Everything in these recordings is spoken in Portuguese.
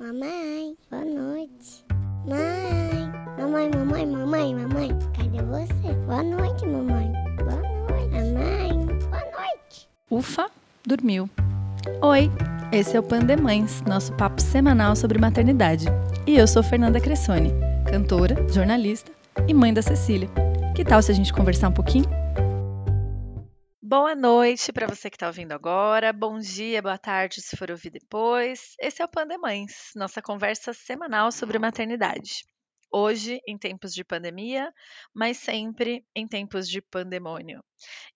Mamãe, boa noite. Mãe, mamãe, mamãe, mamãe, mamãe, cadê você? Boa noite, mamãe. Boa noite. Mamãe, boa noite. Ufa, dormiu. Oi, esse é o Pandemães, nosso papo semanal sobre maternidade. E eu sou Fernanda Cressoni, cantora, jornalista e mãe da Cecília. Que tal se a gente conversar um pouquinho? Boa noite para você que está ouvindo agora. Bom dia, boa tarde se for ouvir depois. Esse é o Pandemães, nossa conversa semanal sobre maternidade. Hoje, em tempos de pandemia, mas sempre em tempos de pandemônio.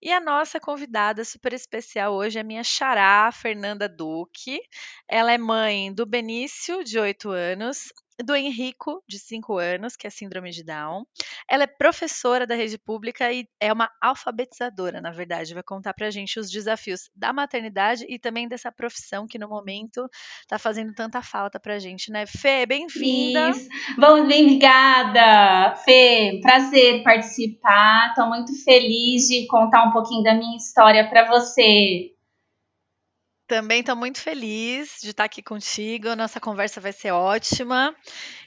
E a nossa convidada super especial hoje é minha xará, Fernanda Duque. Ela é mãe do Benício, de 8 anos, do Henrico, de 5 anos, que é síndrome de Down. Ela é professora da rede pública e é uma alfabetizadora, na verdade. Vai contar pra gente os desafios da maternidade e também dessa profissão que no momento tá fazendo tanta falta pra gente, né? Fê, bem-vinda. Bom, obrigada, Fê. Prazer participar. Estou muito feliz de contar um pouquinho da minha história para você. Também estou muito feliz de estar aqui contigo. Nossa conversa vai ser ótima.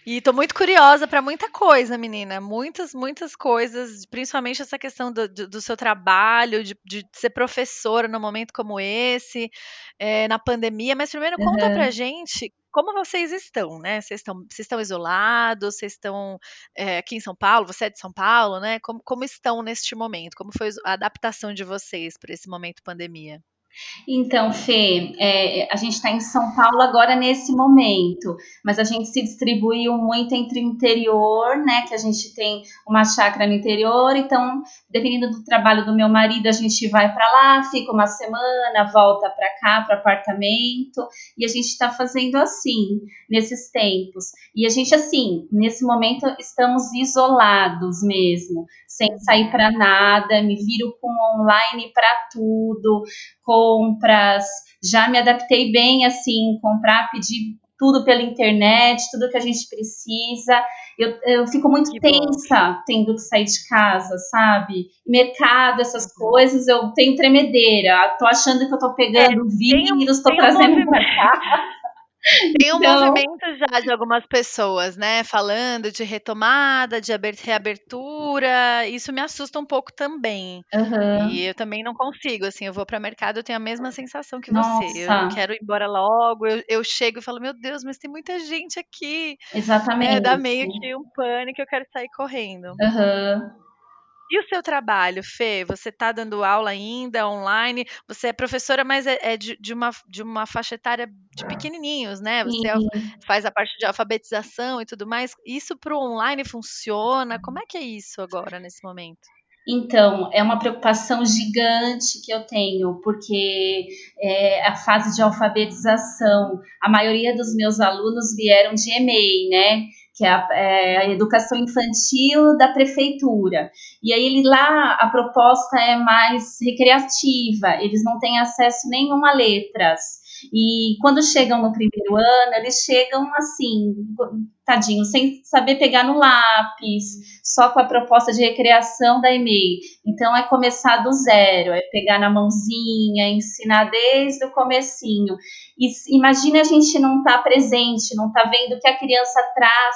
E estou muito curiosa para muita coisa, menina. Muitas, muitas coisas, principalmente essa questão do, do, do seu trabalho, de, de, ser professora num momento como esse, é, na pandemia. Mas primeiro uhum. conta pra gente como vocês estão, né? Vocês estão, vocês estão isolados, vocês estão é, aqui em São Paulo, você é de São Paulo, né? Como, como estão neste momento? Como foi a adaptação de vocês para esse momento pandemia? Então, Fê, é, a gente está em São Paulo agora nesse momento, mas a gente se distribuiu muito entre o interior, né? Que a gente tem uma chácara no interior, então, dependendo do trabalho do meu marido, a gente vai para lá, fica uma semana, volta para cá, para apartamento, e a gente está fazendo assim, nesses tempos. E a gente, assim, nesse momento, estamos isolados mesmo, sem sair para nada, me viro com online para tudo compras, já me adaptei bem assim, comprar, pedir tudo pela internet, tudo que a gente precisa. Eu, eu fico muito que tensa bom. tendo que sair de casa, sabe? Mercado, essas coisas, eu tenho tremedeira. Tô achando que eu tô pegando é, vírus, tô trazendo um pra cá. Tem um então... movimento já de algumas pessoas, né, falando de retomada, de reabertura. Isso me assusta um pouco também. Uhum. E eu também não consigo, assim, eu vou para o mercado, eu tenho a mesma sensação que Nossa. você. Eu quero ir embora logo, eu, eu chego e falo, meu Deus, mas tem muita gente aqui. Exatamente. É, dá meio que um pânico, eu quero sair correndo. Uhum. E o seu trabalho, Fê? Você está dando aula ainda online? Você é professora, mas é, é de, de, uma, de uma faixa etária de pequenininhos, né? Você Sim. faz a parte de alfabetização e tudo mais. Isso para o online funciona? Como é que é isso agora, nesse momento? Então, é uma preocupação gigante que eu tenho, porque é, a fase de alfabetização, a maioria dos meus alunos vieram de EMEI, né? Que é a, é a, educação infantil da prefeitura. E aí ele lá a proposta é mais recreativa, eles não têm acesso nenhum a letras. E quando chegam no primeiro ano, eles chegam assim, tadinho, sem saber pegar no lápis, só com a proposta de recreação da EMEI. Então é começar do zero, é pegar na mãozinha, ensinar desde o comecinho. E imagine a gente não estar tá presente, não estar tá vendo o que a criança traz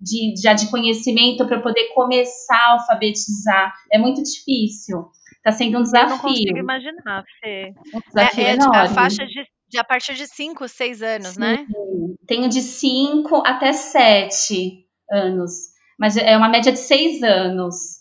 de, já de conhecimento para poder começar a alfabetizar. É muito difícil. Está sendo um desafio. Eu não consigo imaginar, Fê. Um desafio é, é a faixa de de a partir de 5, 6 anos? Sim. né? Tenho de 5 até 7 anos. Mas é uma média de 6 anos.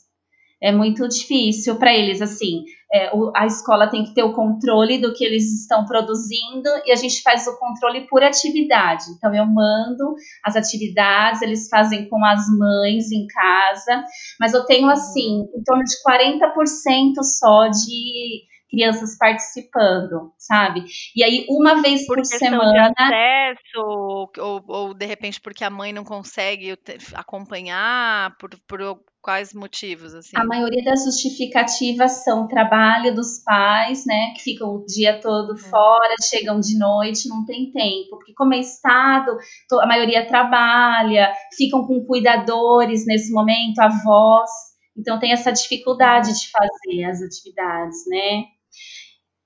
É muito difícil para eles, assim. É, o, a escola tem que ter o controle do que eles estão produzindo e a gente faz o controle por atividade. Então, eu mando as atividades, eles fazem com as mães em casa, mas eu tenho, assim, em torno de 40% só de crianças participando, sabe? E aí, uma vez por, por semana. De acesso, ou, ou, de repente porque a mãe não consegue acompanhar, por, por quais motivos? Assim? A maioria das justificativas são trabalho dos pais, né? Que ficam o dia todo hum. fora, chegam de noite, não tem tempo. Porque, como é Estado, a maioria trabalha, ficam com cuidadores nesse momento, avós. Então, tem essa dificuldade de fazer as atividades, né?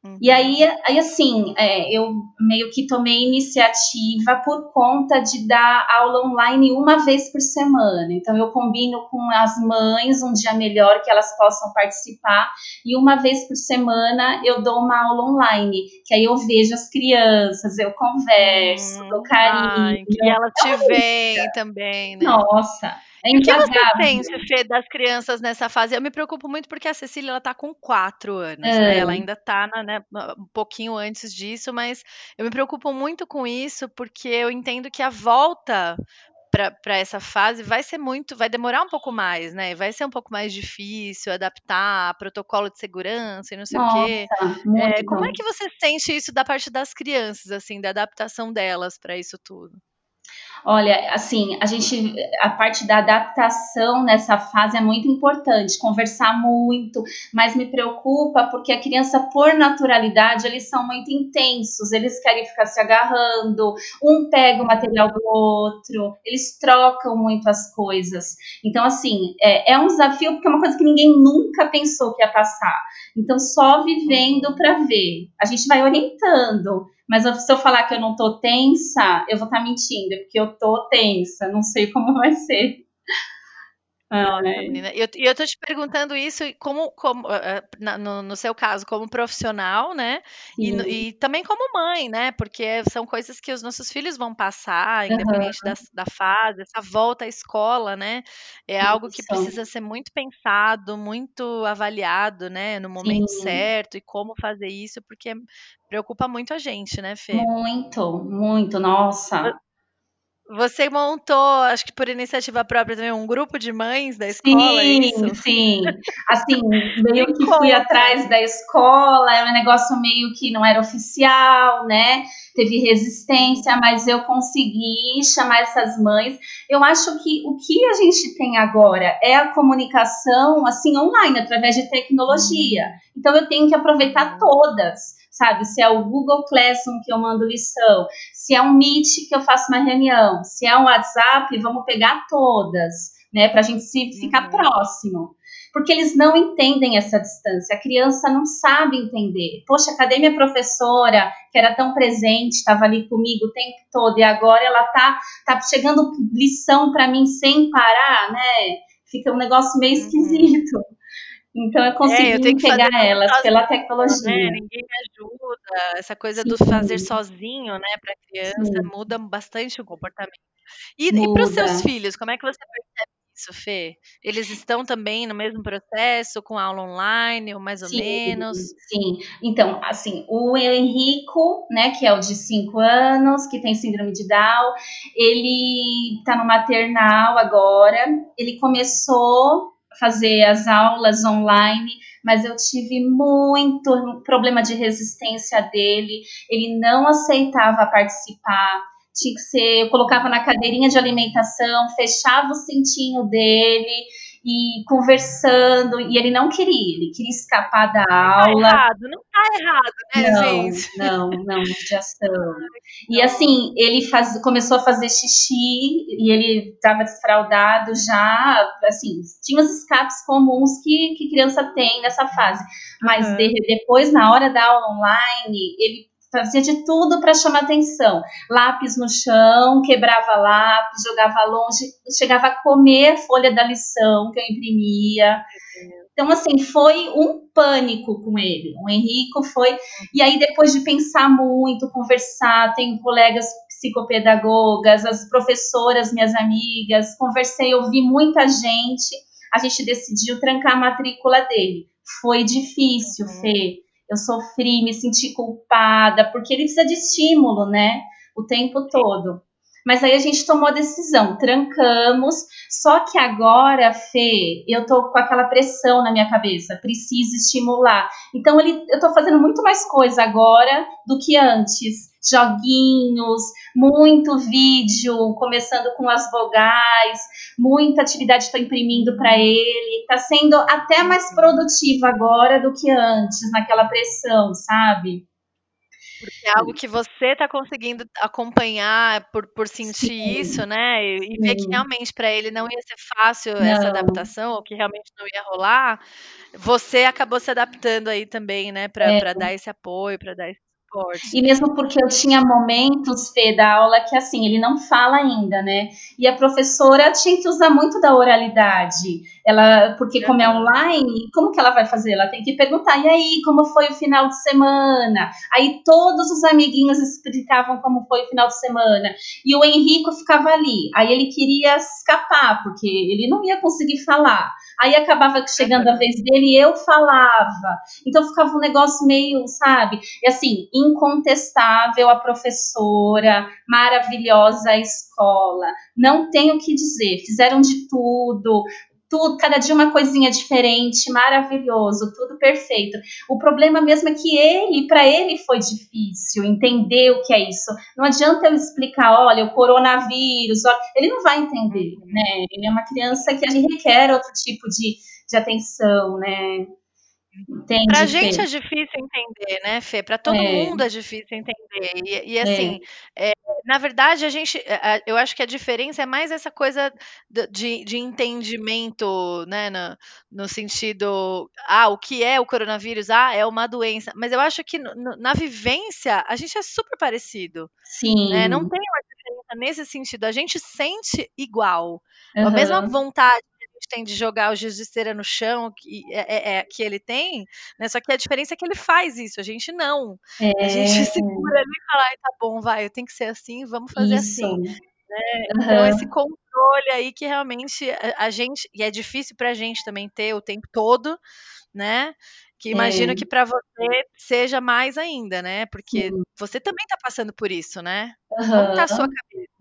Uhum. E aí, aí assim, é, eu meio que tomei iniciativa por conta de dar aula online uma vez por semana. Então, eu combino com as mães um dia melhor que elas possam participar, e uma vez por semana eu dou uma aula online, que aí eu vejo as crianças, eu converso, hum, dou carinho. Ai, que ela te é vem também, né? Nossa. É o que você sente, Fê, das crianças nessa fase? Eu me preocupo muito porque a Cecília ela tá com quatro anos, é. né? Ela ainda tá na, né, um pouquinho antes disso, mas eu me preocupo muito com isso porque eu entendo que a volta para essa fase vai ser muito, vai demorar um pouco mais, né? Vai ser um pouco mais difícil adaptar protocolo de segurança e não sei Nossa, o quê. É, como é que você sente isso da parte das crianças, assim, da adaptação delas para isso tudo? Olha, assim, a gente, a parte da adaptação nessa fase é muito importante, conversar muito, mas me preocupa porque a criança, por naturalidade, eles são muito intensos, eles querem ficar se agarrando, um pega o material do outro, eles trocam muito as coisas. Então, assim, é, é um desafio porque é uma coisa que ninguém nunca pensou que ia passar. Então, só vivendo para ver. A gente vai orientando, mas se eu falar que eu não tô tensa, eu vou estar tá mentindo, porque eu tô tensa, não sei como vai ser. E eu, eu tô te perguntando isso como, como uh, no, no, seu caso, como profissional, né? E, e, também como mãe, né? Porque são coisas que os nossos filhos vão passar, independente uhum. da, da, fase, essa volta à escola, né? É algo que precisa ser muito pensado, muito avaliado, né? No momento Sim. certo e como fazer isso, porque preocupa muito a gente, né, Fê? Muito, muito, nossa. Você montou, acho que por iniciativa própria também, um grupo de mães da escola, é sim, isso? Sim, assim, meio que fui atrás da escola, é um negócio meio que não era oficial, né? Teve resistência, mas eu consegui chamar essas mães. Eu acho que o que a gente tem agora é a comunicação, assim, online, através de tecnologia. Então eu tenho que aproveitar todas sabe? Se é o Google Classroom que eu mando lição, se é um Meet que eu faço uma reunião, se é um WhatsApp, vamos pegar todas, né? Para a gente se ficar uhum. próximo. Porque eles não entendem essa distância. A criança não sabe entender. Poxa, cadê minha professora que era tão presente, estava ali comigo o tempo todo e agora ela tá, tá chegando lição para mim sem parar, né? Fica um negócio meio uhum. esquisito. Então eu consegui é, eu pegar elas pela tecnologia. Né? Ninguém me ajuda. Essa coisa Sim. do fazer sozinho, né, para criança Sim. muda bastante o comportamento. E, e para os seus filhos, como é que você percebe isso, Fê? Eles estão também no mesmo processo, com aula online, ou mais ou sim, menos? Sim, então, assim, o Henrico, né, que é o de 5 anos, que tem síndrome de Down, ele está no maternal agora, ele começou fazer as aulas online, mas eu tive muito problema de resistência dele, ele não aceitava participar. Tinha que ser, eu colocava na cadeirinha de alimentação, fechava o cintinho dele e conversando, e ele não queria, ele queria escapar da tá aula. Tá errado, não tá errado, né, não, gente? Não, não, judiação. E assim, ele faz, começou a fazer xixi e ele estava desfraudado já, assim, tinha os escapes comuns que, que criança tem nessa fase. Mas uhum. de, depois, na hora da aula online, ele fazia de tudo para chamar atenção. Lápis no chão, quebrava lápis, jogava longe, chegava a comer folha da lição que eu imprimia. Então, assim, foi um pânico com ele. O Henrico foi. E aí, depois de pensar muito, conversar, tenho colegas psicopedagogas, as professoras, minhas amigas, conversei, ouvi muita gente. A gente decidiu trancar a matrícula dele. Foi difícil, uhum. Fê eu sofri, me senti culpada, porque ele precisa de estímulo, né? O tempo todo. Mas aí a gente tomou a decisão, trancamos. Só que agora, Fê, eu tô com aquela pressão na minha cabeça, preciso estimular. Então ele, eu tô fazendo muito mais coisa agora do que antes joguinhos, muito vídeo, começando com as vogais, muita atividade estou imprimindo para ele. Está sendo até mais produtivo agora do que antes, naquela pressão, sabe? Porque é algo que você está conseguindo acompanhar por, por sentir Sim. isso, né? E, ver que realmente para ele não ia ser fácil não. essa adaptação, ou que realmente não ia rolar. Você acabou se adaptando aí também, né? Para é. dar esse apoio, para dar esse e mesmo porque eu tinha momentos, Fê, da aula que assim, ele não fala ainda, né? E a professora tinha que usar muito da oralidade. Ela, porque como é online, como que ela vai fazer? Ela tem que perguntar, e aí, como foi o final de semana? Aí todos os amiguinhos explicavam como foi o final de semana. E o Henrico ficava ali. Aí ele queria escapar, porque ele não ia conseguir falar. Aí acabava chegando a vez dele e eu falava. Então ficava um negócio meio, sabe? E assim, incontestável a professora, maravilhosa a escola. Não tenho o que dizer, fizeram de tudo, tudo, cada dia uma coisinha diferente, maravilhoso, tudo perfeito. O problema mesmo é que ele, para ele foi difícil entender o que é isso. Não adianta eu explicar, olha, o coronavírus, olha, ele não vai entender, né? Ele é uma criança que ele requer outro tipo de, de atenção, né? Entende, pra gente Fê? é difícil entender, né, Fê? Pra todo é. mundo é difícil entender. E, e assim, é. É, na verdade, a gente, eu acho que a diferença é mais essa coisa de, de entendimento, né, no, no, sentido, ah, o que é o coronavírus? Ah, é uma doença. Mas eu acho que no, na vivência a gente é super parecido. Sim. Né? Não tem uma diferença nesse sentido. A gente sente igual. Uhum. A mesma vontade tem de jogar o cera no chão, que, é, é, é, que ele tem, né? Só que a diferença é que ele faz isso, a gente não. É. A gente é. segura ali e fala, tá bom, vai, tem que ser assim, vamos fazer isso. assim. Né? Uhum. Então, esse controle aí que realmente a, a, gente, e é difícil pra gente também ter o tempo todo, né? Que imagino é. que para você seja mais ainda, né? Porque você também tá passando por isso, né? Uhum. Como tá a sua cabeça?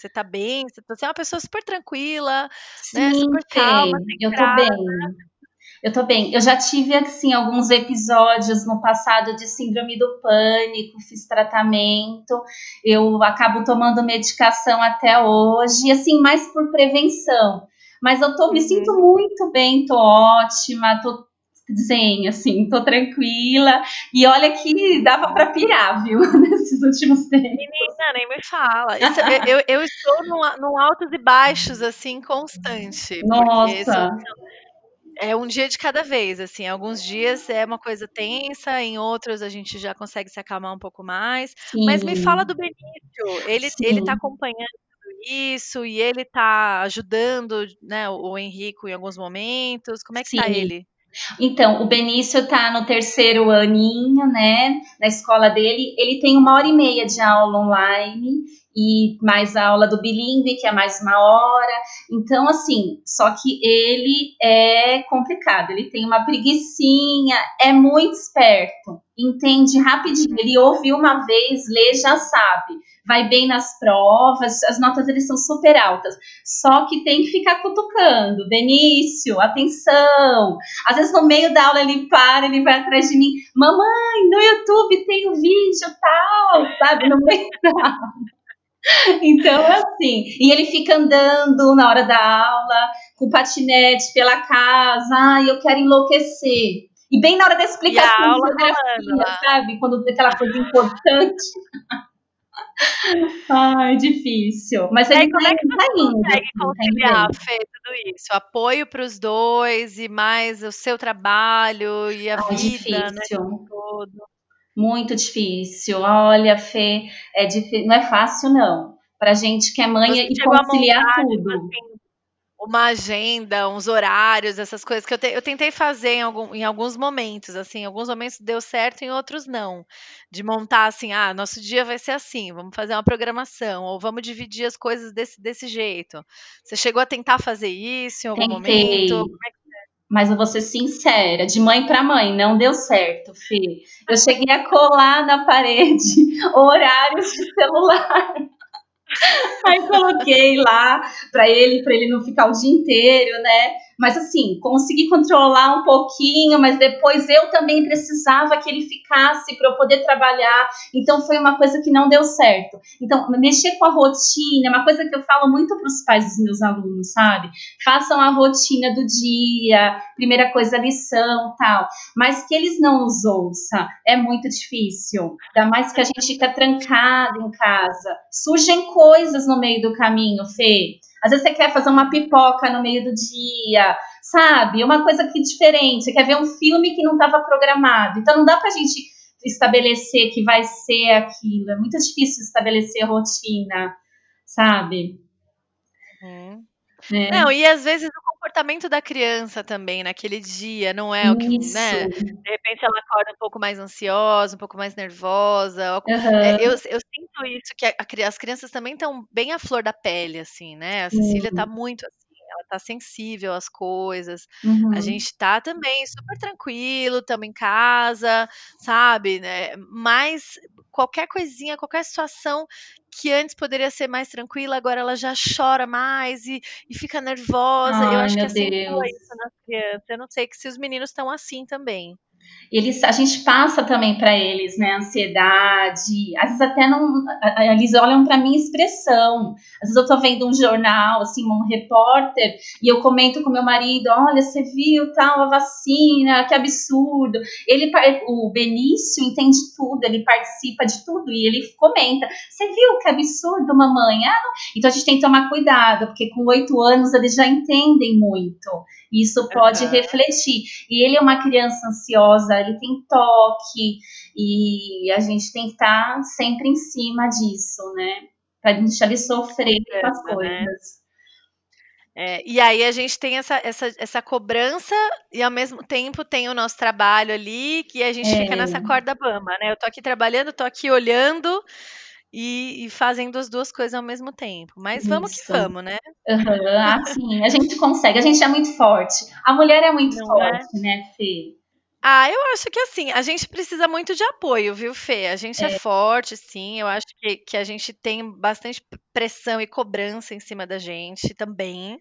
Você tá bem? Você, tá, você é uma pessoa super tranquila, Sim, né? Super calma. Eu tô bem. Eu tô bem. Eu já tive, assim, alguns episódios no passado de síndrome do pânico, fiz tratamento, eu acabo tomando medicação até hoje, assim, mais por prevenção. Mas eu tô, me sinto uhum. muito bem, tô ótima, tô zen, assim, tô tranquila. E olha que dava para pirar, viu, nesses últimos tempos. Menina, nem me fala. Isso, eu, eu, estou num, num altos e baixos, assim, constante. Nossa! É um dia de cada vez, assim. Alguns dias é uma coisa tensa, em outros a gente já consegue se acalmar um pouco mais. Sim. Mas me fala do Benício. Ele, ele tá acompanhando isso e ele tá ajudando, né, o Henrico em alguns momentos. Como é que tá Sim. tá ele? Então, o Benício está no terceiro aninho, né, na escola dele. Ele tem uma hora e meia de aula online e mais a aula do bilíngue, que é mais uma hora. Então, assim, só que ele é complicado, ele tem uma preguiçinha, é muito esperto, entende rapidinho. Ele ouve uma vez, lê, já sabe vai bem nas provas, as notas eles são super altas. Só que tem que ficar cutucando. Benício, atenção. Às vezes no meio da aula ele para, ele vai atrás de mim. Mamãe, no YouTube tem o um vídeo tal, sabe? No meio da aula. Então, é assim. E ele fica andando na hora da aula, com patinete pela casa. Ai, eu quero enlouquecer. E bem na hora da explicação de geografia, sabe? Quando tem aquela coisa importante. Ai, difícil. Mas ele como tá, é que tá indo. consegue tá conciliar, Fê, tudo isso? Apoio para os dois e mais o seu trabalho e a Ai, vida, né, difícil. né? Todo. Muito difícil. Olha, Fê, é difícil. não é fácil, não. Pra gente que é mãe Você e conciliar montar, tipo tudo. Assim, uma agenda, uns horários, essas coisas que eu, te, eu tentei fazer em, algum, em alguns momentos, assim, em alguns momentos deu certo, em outros não. De montar assim, ah, nosso dia vai ser assim, vamos fazer uma programação, ou vamos dividir as coisas desse, desse jeito. Você chegou a tentar fazer isso em algum Tentei. momento? É Mas eu vou ser sincera, de mãe para mãe, não deu certo, Fê. Eu cheguei a colar na parede horários de celular. Aí coloquei lá para ele, para ele não ficar o dia inteiro, né? Mas assim, consegui controlar um pouquinho, mas depois eu também precisava que ele ficasse para eu poder trabalhar. Então foi uma coisa que não deu certo. Então, mexer com a rotina, é uma coisa que eu falo muito para os pais dos meus alunos, sabe? Façam a rotina do dia, primeira coisa lição, tal. Mas que eles não nos ouçam é muito difícil. Ainda mais que a gente fica trancado em casa. Surgem coisas no meio do caminho, Fê. Às vezes você quer fazer uma pipoca no meio do dia, sabe? Uma coisa que diferente. Você quer ver um filme que não estava programado. Então não dá pra gente estabelecer que vai ser aquilo. É muito difícil estabelecer rotina, sabe? Uhum. É. Não, e às vezes comportamento da criança também naquele dia não é o que, né? De repente ela acorda um pouco mais ansiosa, um pouco mais nervosa. Uhum. É, eu, eu sinto isso, que a, as crianças também estão bem à flor da pele, assim, né? A Cecília está muito assim ela tá sensível às coisas. Uhum. A gente tá também super tranquilo, estamos em casa, sabe? Né? Mas qualquer coisinha, qualquer situação que antes poderia ser mais tranquila, agora ela já chora mais e, e fica nervosa. Ai, eu acho que assim isso nas crianças. Eu não sei que se os meninos estão assim também eles, a gente passa também para eles, né, ansiedade, às vezes até não, eles olham para minha expressão, às vezes eu tô vendo um jornal, assim, um repórter, e eu comento com meu marido, olha, você viu tal, a vacina, que absurdo, ele, o Benício entende tudo, ele participa de tudo, e ele comenta, você viu que absurdo, mamãe? Ah, então a gente tem que tomar cuidado, porque com oito anos eles já entendem muito, isso pode uhum. refletir, e ele é uma criança ansiosa, ele tem toque, e a gente tem que estar tá sempre em cima disso, né? Para deixar ele sofrer com as né? coisas. É, e aí a gente tem essa, essa, essa cobrança e ao mesmo tempo tem o nosso trabalho ali, que a gente é. fica nessa corda bamba, né? Eu tô aqui trabalhando, tô aqui olhando e, e fazendo as duas coisas ao mesmo tempo. Mas vamos que vamos, né? Uhum, assim, a gente consegue, a gente é muito forte. A mulher é muito Não é? forte, é? né, Fê? Ah, eu acho que assim, a gente precisa muito de apoio, viu, Fê? A gente é, é forte, sim. Eu acho que, que a gente tem bastante pressão e cobrança em cima da gente também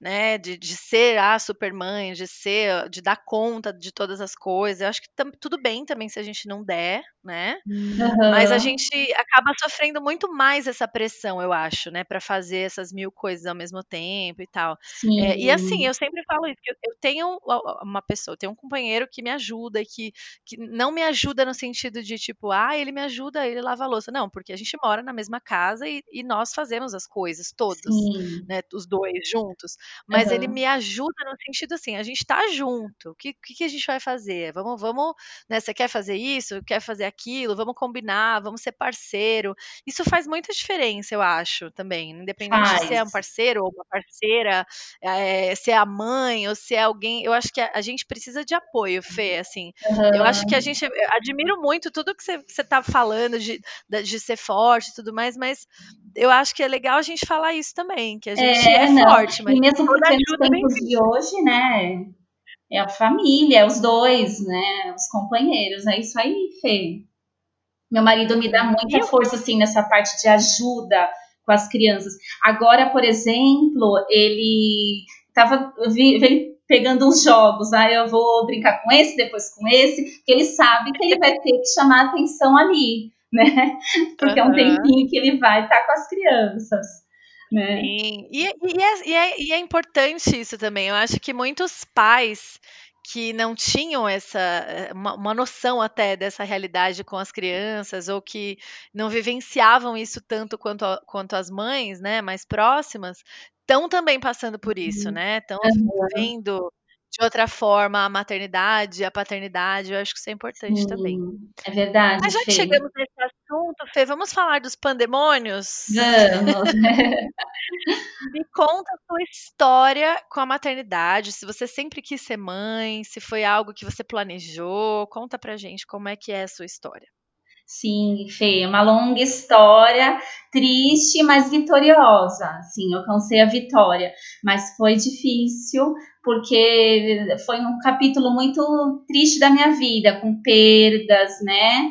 né, de, de ser a supermãe, de ser, de dar conta de todas as coisas. Eu acho que tam, tudo bem também se a gente não der, né? Uhum. Mas a gente acaba sofrendo muito mais essa pressão, eu acho, né, para fazer essas mil coisas ao mesmo tempo e tal. É, e assim, eu sempre falo isso, que eu, eu, tenho uma pessoa, eu tenho um companheiro que me ajuda, que, que não me ajuda no sentido de tipo, ah, ele me ajuda, ele lava a louça. Não, porque a gente mora na mesma casa e, e nós fazemos as coisas todos, Sim. né, os dois juntos. Mas uhum. ele me ajuda no sentido assim, a gente tá junto. O que, que, a gente vai fazer? Vamos, vamos, né? Você quer fazer isso? Quer fazer aquilo? Vamos combinar, vamos ser parceiro. Isso faz muita diferença, eu acho, também. Independente faz. de ser é um parceiro ou uma parceira, é, se é a mãe ou se é alguém. Eu acho que a, a gente precisa de apoio, Fê, assim. Uhum. Eu acho que a gente. admiro muito tudo que você, você tá falando de, de ser forte e tudo mais, mas eu acho que é legal a gente falar isso também, que a gente é, é forte, mas. E mesmo porque nos tempos de hoje, né? É a família, é os dois, né? Os companheiros, é isso aí, Fê. Meu marido me dá muita força, assim, nessa parte de ajuda com as crianças. Agora, por exemplo, ele tava ele pegando os jogos, aí ah, eu vou brincar com esse, depois com esse, porque ele sabe que ele vai ter que chamar atenção ali né? Porque uhum. é um tempinho que ele vai estar tá com as crianças. Né? Sim, e, e, é, e, é, e é importante isso também. Eu acho que muitos pais que não tinham essa eh, uma, uma, noção até dessa realidade com as crianças ou que não vivenciavam isso tanto quanto, a, quanto as mães, né, mais próximas, estão também passando por isso, uhum. né? Estão uhum. De outra forma a maternidade, a paternidade, eu acho que isso é importante Sim, também. É verdade. Mas já que chegamos nesse assunto, Fê, vamos falar dos pandemônios? Vamos. Me conta a sua história com a maternidade, se você sempre quis ser mãe, se foi algo que você planejou, conta pra gente como é que é a sua história. Sim, Fê, uma longa história, triste, mas vitoriosa. Sim, eu alcancei a vitória, mas foi difícil, porque foi um capítulo muito triste da minha vida, com perdas, né?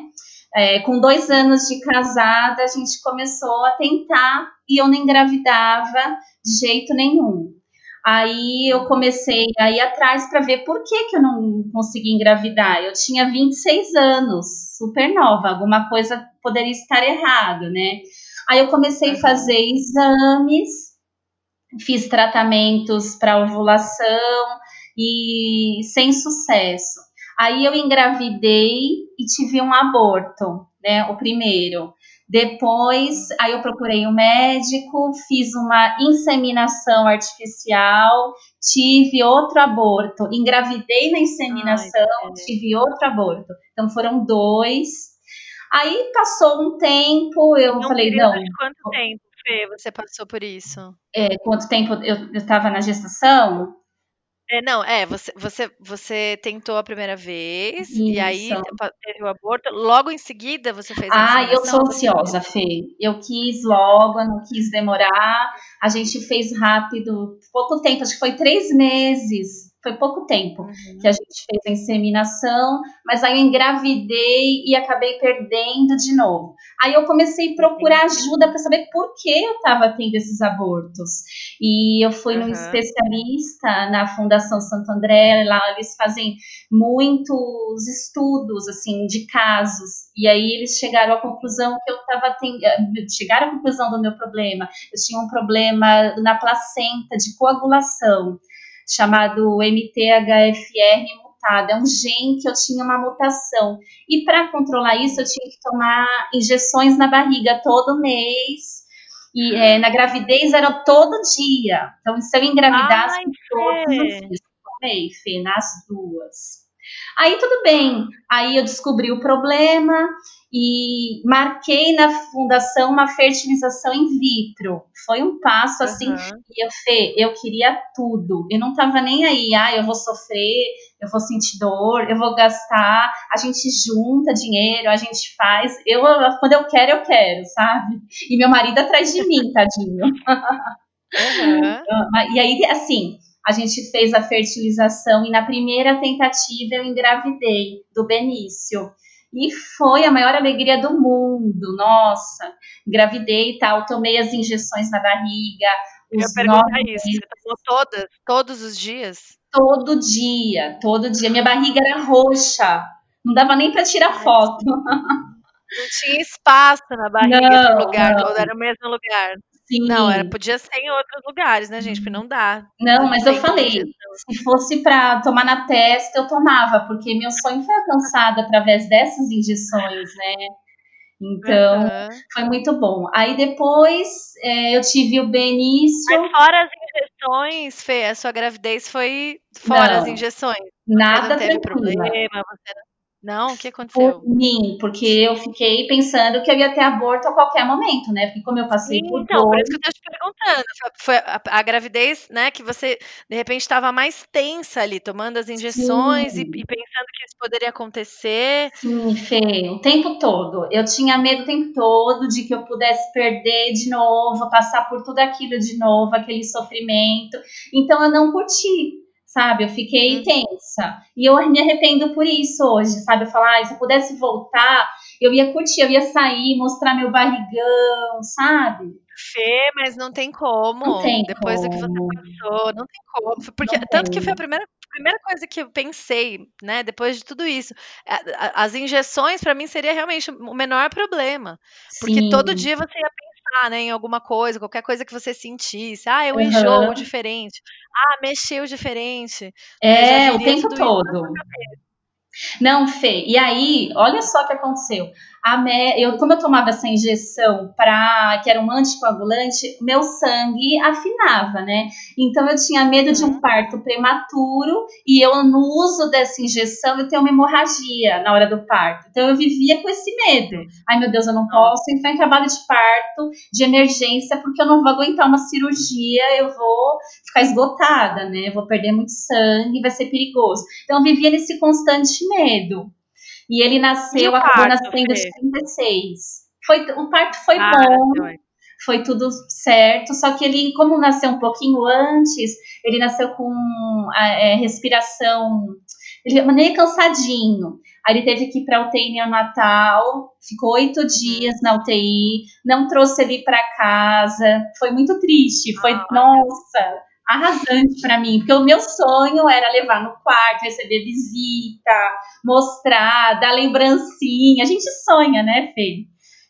É, com dois anos de casada, a gente começou a tentar e eu não engravidava de jeito nenhum. Aí eu comecei a ir atrás para ver por que, que eu não consegui engravidar. Eu tinha 26 anos, super nova, alguma coisa poderia estar errado, né? Aí eu comecei a fazer exames, fiz tratamentos para ovulação e sem sucesso. Aí eu engravidei e tive um aborto, né? O primeiro. Depois, aí eu procurei um médico, fiz uma inseminação artificial, tive outro aborto, engravidei na inseminação, Ai, tive outro aborto. Então foram dois. Aí passou um tempo, eu não falei, não. Quanto tempo, Fê, você passou por isso? É, quanto tempo eu estava na gestação? É, não, é, você, você, você tentou a primeira vez Isso. e aí teve o aborto, logo em seguida você fez a Ah, eu sou ansiosa, Fê. Eu quis logo, não quis demorar. A gente fez rápido, pouco tempo, acho que foi três meses foi pouco tempo uhum. que a gente fez a inseminação, mas aí eu engravidei e acabei perdendo de novo. Aí eu comecei a procurar ajuda para saber por que eu estava tendo esses abortos. E eu fui uhum. num especialista na Fundação Santo André, lá eles fazem muitos estudos assim de casos. E aí eles chegaram à conclusão que eu estava tendo, chegaram à conclusão do meu problema. Eu tinha um problema na placenta de coagulação chamado MTHFR mutado. É um gene que eu tinha uma mutação. E para controlar isso, eu tinha que tomar injeções na barriga todo mês. E é, na gravidez era todo dia. Então, se eu engravidasse Ai, todos os dias, tomei, Fê, nas duas. Aí tudo bem. Aí eu descobri o problema e marquei na fundação uma fertilização in vitro. Foi um passo assim, uhum. e eu, Fê, eu queria tudo. Eu não tava nem aí, ah, eu vou sofrer, eu vou sentir dor, eu vou gastar, a gente junta dinheiro, a gente faz. Eu, quando eu quero, eu quero, sabe? E meu marido atrás de mim, tadinho. Uhum. e aí, assim, a gente fez a fertilização e na primeira tentativa eu engravidei do Benício. E foi a maior alegria do mundo. Nossa, engravidei e tal, tomei as injeções na barriga. Os Eu perguntar isso, você tomou todas, todos os dias? Todo dia, todo dia. Minha barriga era roxa, não dava nem para tirar foto. Não tinha espaço na barriga não, no lugar, não. era o mesmo lugar. Sim. Não, era, podia ser em outros lugares, né, gente? Porque não dá. Não, não mas eu falei, se fosse para tomar na testa, eu tomava, porque meu sonho foi alcançado através dessas injeções, né? Então, uhum. foi muito bom. Aí depois é, eu tive o Benício. Mas fora as injeções, Fê, a sua gravidez foi fora não, as injeções? Nada você não teve tranquila. problema, você não não, o que aconteceu? Por mim, porque eu fiquei pensando que eu ia ter aborto a qualquer momento, né? Porque como eu passei Sim, por Então, por isso que eu tô te perguntando. Foi a, a gravidez, né, que você de repente estava mais tensa ali, tomando as injeções e, e, pensando que isso poderia acontecer. Sim, Fê, o tempo todo. Eu tinha medo o tempo todo de que eu pudesse perder de novo, passar por tudo aquilo de novo, aquele sofrimento. Então eu não curti sabe? Eu fiquei uhum. tensa. E eu me arrependo por isso hoje, sabe? Eu falar, ah, se eu pudesse voltar, eu ia curtir, eu ia sair, mostrar meu barrigão, sabe? Fê, mas não tem como. Não tem Depois como. do que você passou, não tem como. Porque, não tanto tem. que foi a primeira, primeira coisa que eu pensei, né? Depois de tudo isso. As injeções, para mim, seria realmente o menor problema. Porque Sim. todo dia você ia pensar né, em alguma coisa, qualquer coisa que você sentisse. Ah, um uhum. enjoo diferente. Ah, mexeu diferente. É, o tempo todo. Não, Fê. E aí, olha só o que aconteceu me... eu, como eu tomava essa injeção para que era um anticoagulante, meu sangue afinava, né? Então eu tinha medo de um uhum. parto prematuro e eu no uso dessa injeção eu tenho uma hemorragia na hora do parto. Então eu vivia com esse medo. Ai meu Deus, eu não posso entrar em trabalho de parto de emergência porque eu não vou aguentar uma cirurgia, eu vou ficar esgotada, né? Eu vou perder muito sangue, vai ser perigoso. Então eu vivia nesse constante medo. E ele nasceu, e acabou nascendo de 36. Foi, o parto foi ah, bom, foi tudo certo, só que ele, como nasceu um pouquinho antes, ele nasceu com a é, respiração, ele meio cansadinho. Aí ele teve que ir para UTI neonatal, ficou oito dias na UTI, não trouxe ele para casa, foi muito triste, foi, ah, nossa, arrasante para mim, porque o meu sonho era levar no quarto, receber visita, mostrar, dar lembrancinha, a gente sonha, né, Fê?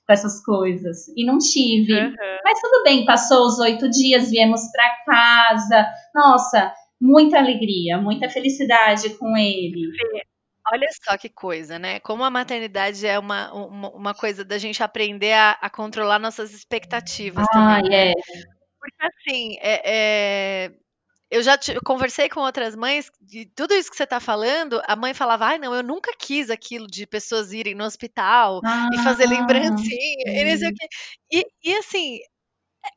Com essas coisas, e não tive. Uhum. Mas tudo bem, passou os oito dias, viemos para casa, nossa, muita alegria, muita felicidade com ele. Olha só que coisa, né? Como a maternidade é uma, uma, uma coisa da gente aprender a, a controlar nossas expectativas ah, também. Né? É. Porque assim, é, é, eu já te, eu conversei com outras mães, de tudo isso que você está falando, a mãe falava, ai, não, eu nunca quis aquilo de pessoas irem no hospital ah, e fazer lembrancinha, e, e, e assim,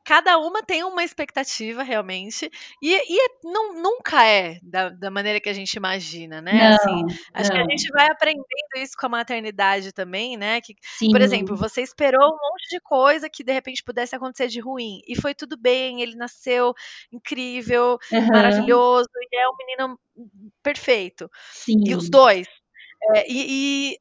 cada uma tem uma expectativa realmente e, e é, não, nunca é da, da, maneira que a gente imagina, né? Não, assim, acho não. que a gente vai aprendendo isso com a maternidade também, né? Que, por exemplo, você esperou um monte de coisa que de repente pudesse acontecer de ruim e foi tudo bem, ele nasceu incrível, uhum. maravilhoso e é um menino perfeito. Sim. E os dois. É, e, e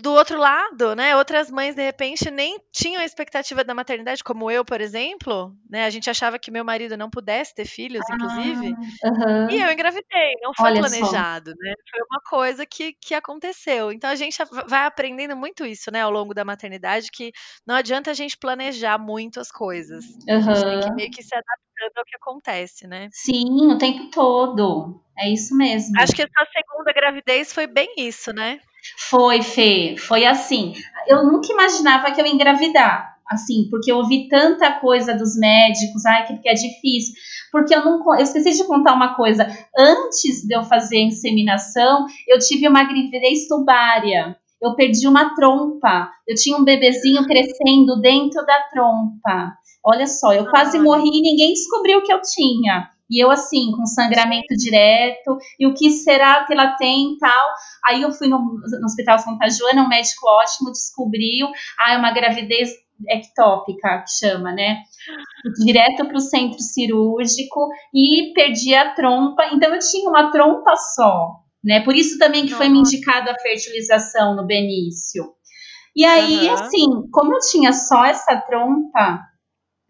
do outro lado, né, outras mães de repente nem tinham a expectativa da maternidade, como eu, por exemplo, né, a gente achava que meu marido não pudesse ter filhos, ah, inclusive, uhum. e eu engravidei, não foi Olha planejado, só. né, foi uma coisa que, que aconteceu. Então a gente vai aprendendo muito isso, né, ao longo da maternidade, que não adianta a gente planejar muito as coisas, uhum. a gente tem que meio que se adaptando ao que acontece, né? Sim, o tempo todo. É isso mesmo. Acho que essa segunda gravidez foi bem isso, né? Foi, Fê, foi assim. Eu nunca imaginava que eu ia engravidar, assim, porque eu ouvi tanta coisa dos médicos, ai, que, é difícil. Porque eu não. Eu esqueci de contar uma coisa. Antes de eu fazer a inseminação, eu tive uma gravidez tubária. Eu perdi uma trompa. Eu tinha um bebezinho crescendo dentro da trompa. Olha só, eu quase morri e ninguém descobriu que eu tinha. E eu, assim, com sangramento direto, e o que será que ela tem e tal. Aí eu fui no, no Hospital Santa Joana, um médico ótimo descobriu, ah, é uma gravidez ectópica, que chama, né? Direto para o centro cirúrgico e perdi a trompa. Então eu tinha uma trompa só, né? Por isso também que foi me indicado a fertilização no Benício. E aí, uhum. assim, como eu tinha só essa trompa,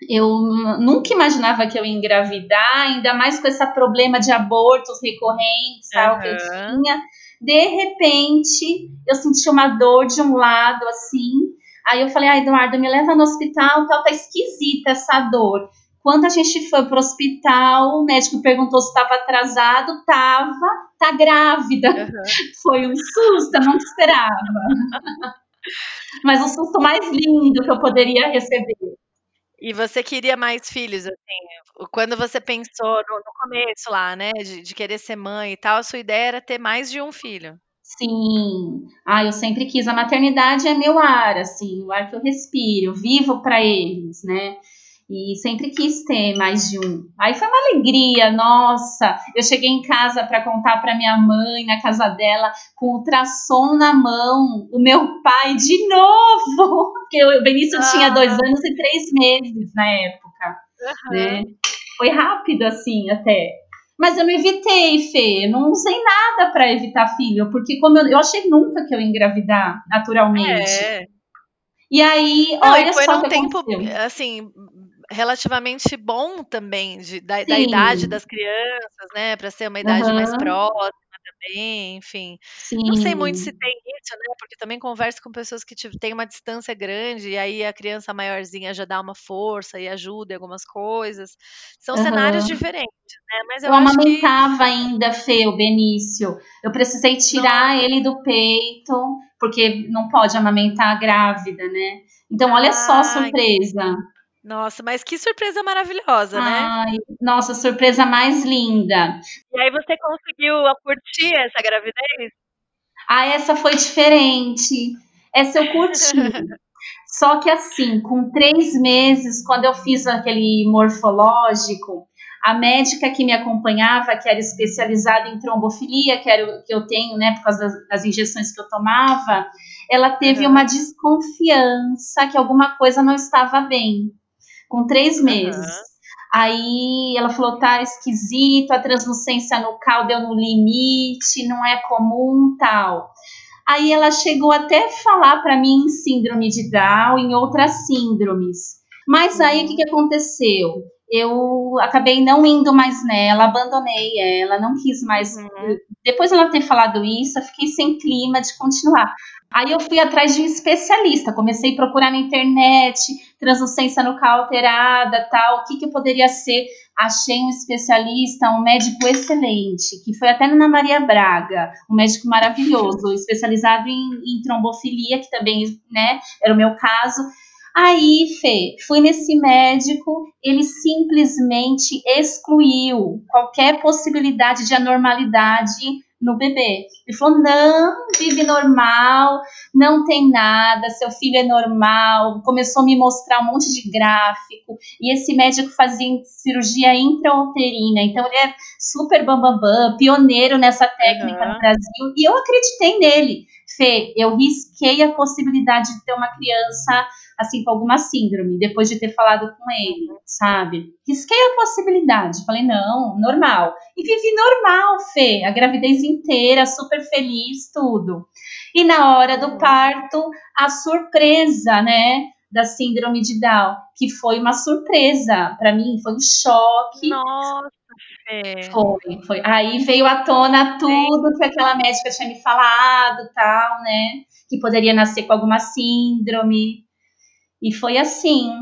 eu nunca imaginava que eu ia engravidar, ainda mais com esse problema de abortos recorrentes, tal, uhum. que eu tinha. De repente, eu senti uma dor de um lado, assim. Aí eu falei, ah, Eduardo, me leva no hospital, tal, tá esquisita essa dor. Quando a gente foi pro hospital, o médico perguntou se estava atrasado, tava, tá grávida. Uhum. Foi um susto, não esperava. Mas o susto mais lindo que eu poderia receber. E você queria mais filhos, assim, quando você pensou no, no começo lá, né, de, de, querer ser mãe e tal, a sua ideia era ter mais de um filho. Sim, ah, eu sempre quis. A maternidade é meu ar, assim, o ar que eu respiro, eu vivo para eles, né? e sempre quis ter mais de um. Aí foi uma alegria, nossa! Eu cheguei em casa para contar para minha mãe na casa dela com o ultrassom na mão, o meu pai de novo, porque o Benício ah. tinha dois anos e três meses na época, uhum. né? Foi rápido assim até. Mas eu não evitei, Fê. Eu não usei nada para evitar filho, porque como eu, eu achei nunca que eu ia engravidar naturalmente. É. E aí, não, olha e foi só num tempo, aconteceu. assim, relativamente bom também de, da, da idade das crianças, né? Para ser uma idade uhum. mais próxima também, enfim. Sim. Não sei muito se tem isso, né? Porque também converso com pessoas que tipo, têm uma distância grande e aí a criança maiorzinha já dá uma força e ajuda em algumas coisas. São uhum. cenários diferentes, né? Mas eu, eu amamentava que... ainda, Fê, o Benício. Eu precisei tirar não. ele do peito, porque não pode amamentar grávida, né? Então, olha ah, só a surpresa. Nossa, mas que surpresa maravilhosa, né? Ai, nossa, surpresa mais linda. E aí você conseguiu curtir essa gravidez? Ah, essa foi diferente. Essa eu curti. Só que assim, com três meses, quando eu fiz aquele morfológico, a médica que me acompanhava, que era especializada em trombofilia, que era o que eu tenho, né, por causa das, das injeções que eu tomava, ela teve uhum. uma desconfiança que alguma coisa não estava bem com três meses. Uhum. Aí ela falou, tá esquisito, a translucência no deu no limite, não é comum, tal. Aí ela chegou até a falar para mim em síndrome de Down, em outras síndromes. Mas aí o que, que aconteceu? Eu acabei não indo mais nela, abandonei ela, não quis mais. Uhum. Depois de ela ter falado isso, eu fiquei sem clima de continuar. Aí eu fui atrás de um especialista, comecei a procurar na internet, translucência nucal alterada, tal, o que, que poderia ser. Achei um especialista, um médico excelente, que foi até na Maria Braga, um médico maravilhoso, especializado em, em trombofilia, que também, né, era o meu caso. Aí, Fê, fui nesse médico, ele simplesmente excluiu qualquer possibilidade de anormalidade no bebê. Ele falou: não, vive normal, não tem nada, seu filho é normal. Começou a me mostrar um monte de gráfico. E esse médico fazia cirurgia intrauterina, então ele é super bambambam, bam, bam, pioneiro nessa técnica uhum. no Brasil. E eu acreditei nele. Fê, eu risquei a possibilidade de ter uma criança assim, com alguma síndrome, depois de ter falado com ele, sabe? Risquei a possibilidade. Falei, não, normal. E vivi normal, Fê, a gravidez inteira, super feliz, tudo. E na hora do parto, a surpresa, né? Da síndrome de Down, que foi uma surpresa para mim, foi um choque. Nossa, Fê. Foi, foi. Aí veio à tona tudo que aquela médica tinha me falado, tal, né? Que poderia nascer com alguma síndrome. E foi assim.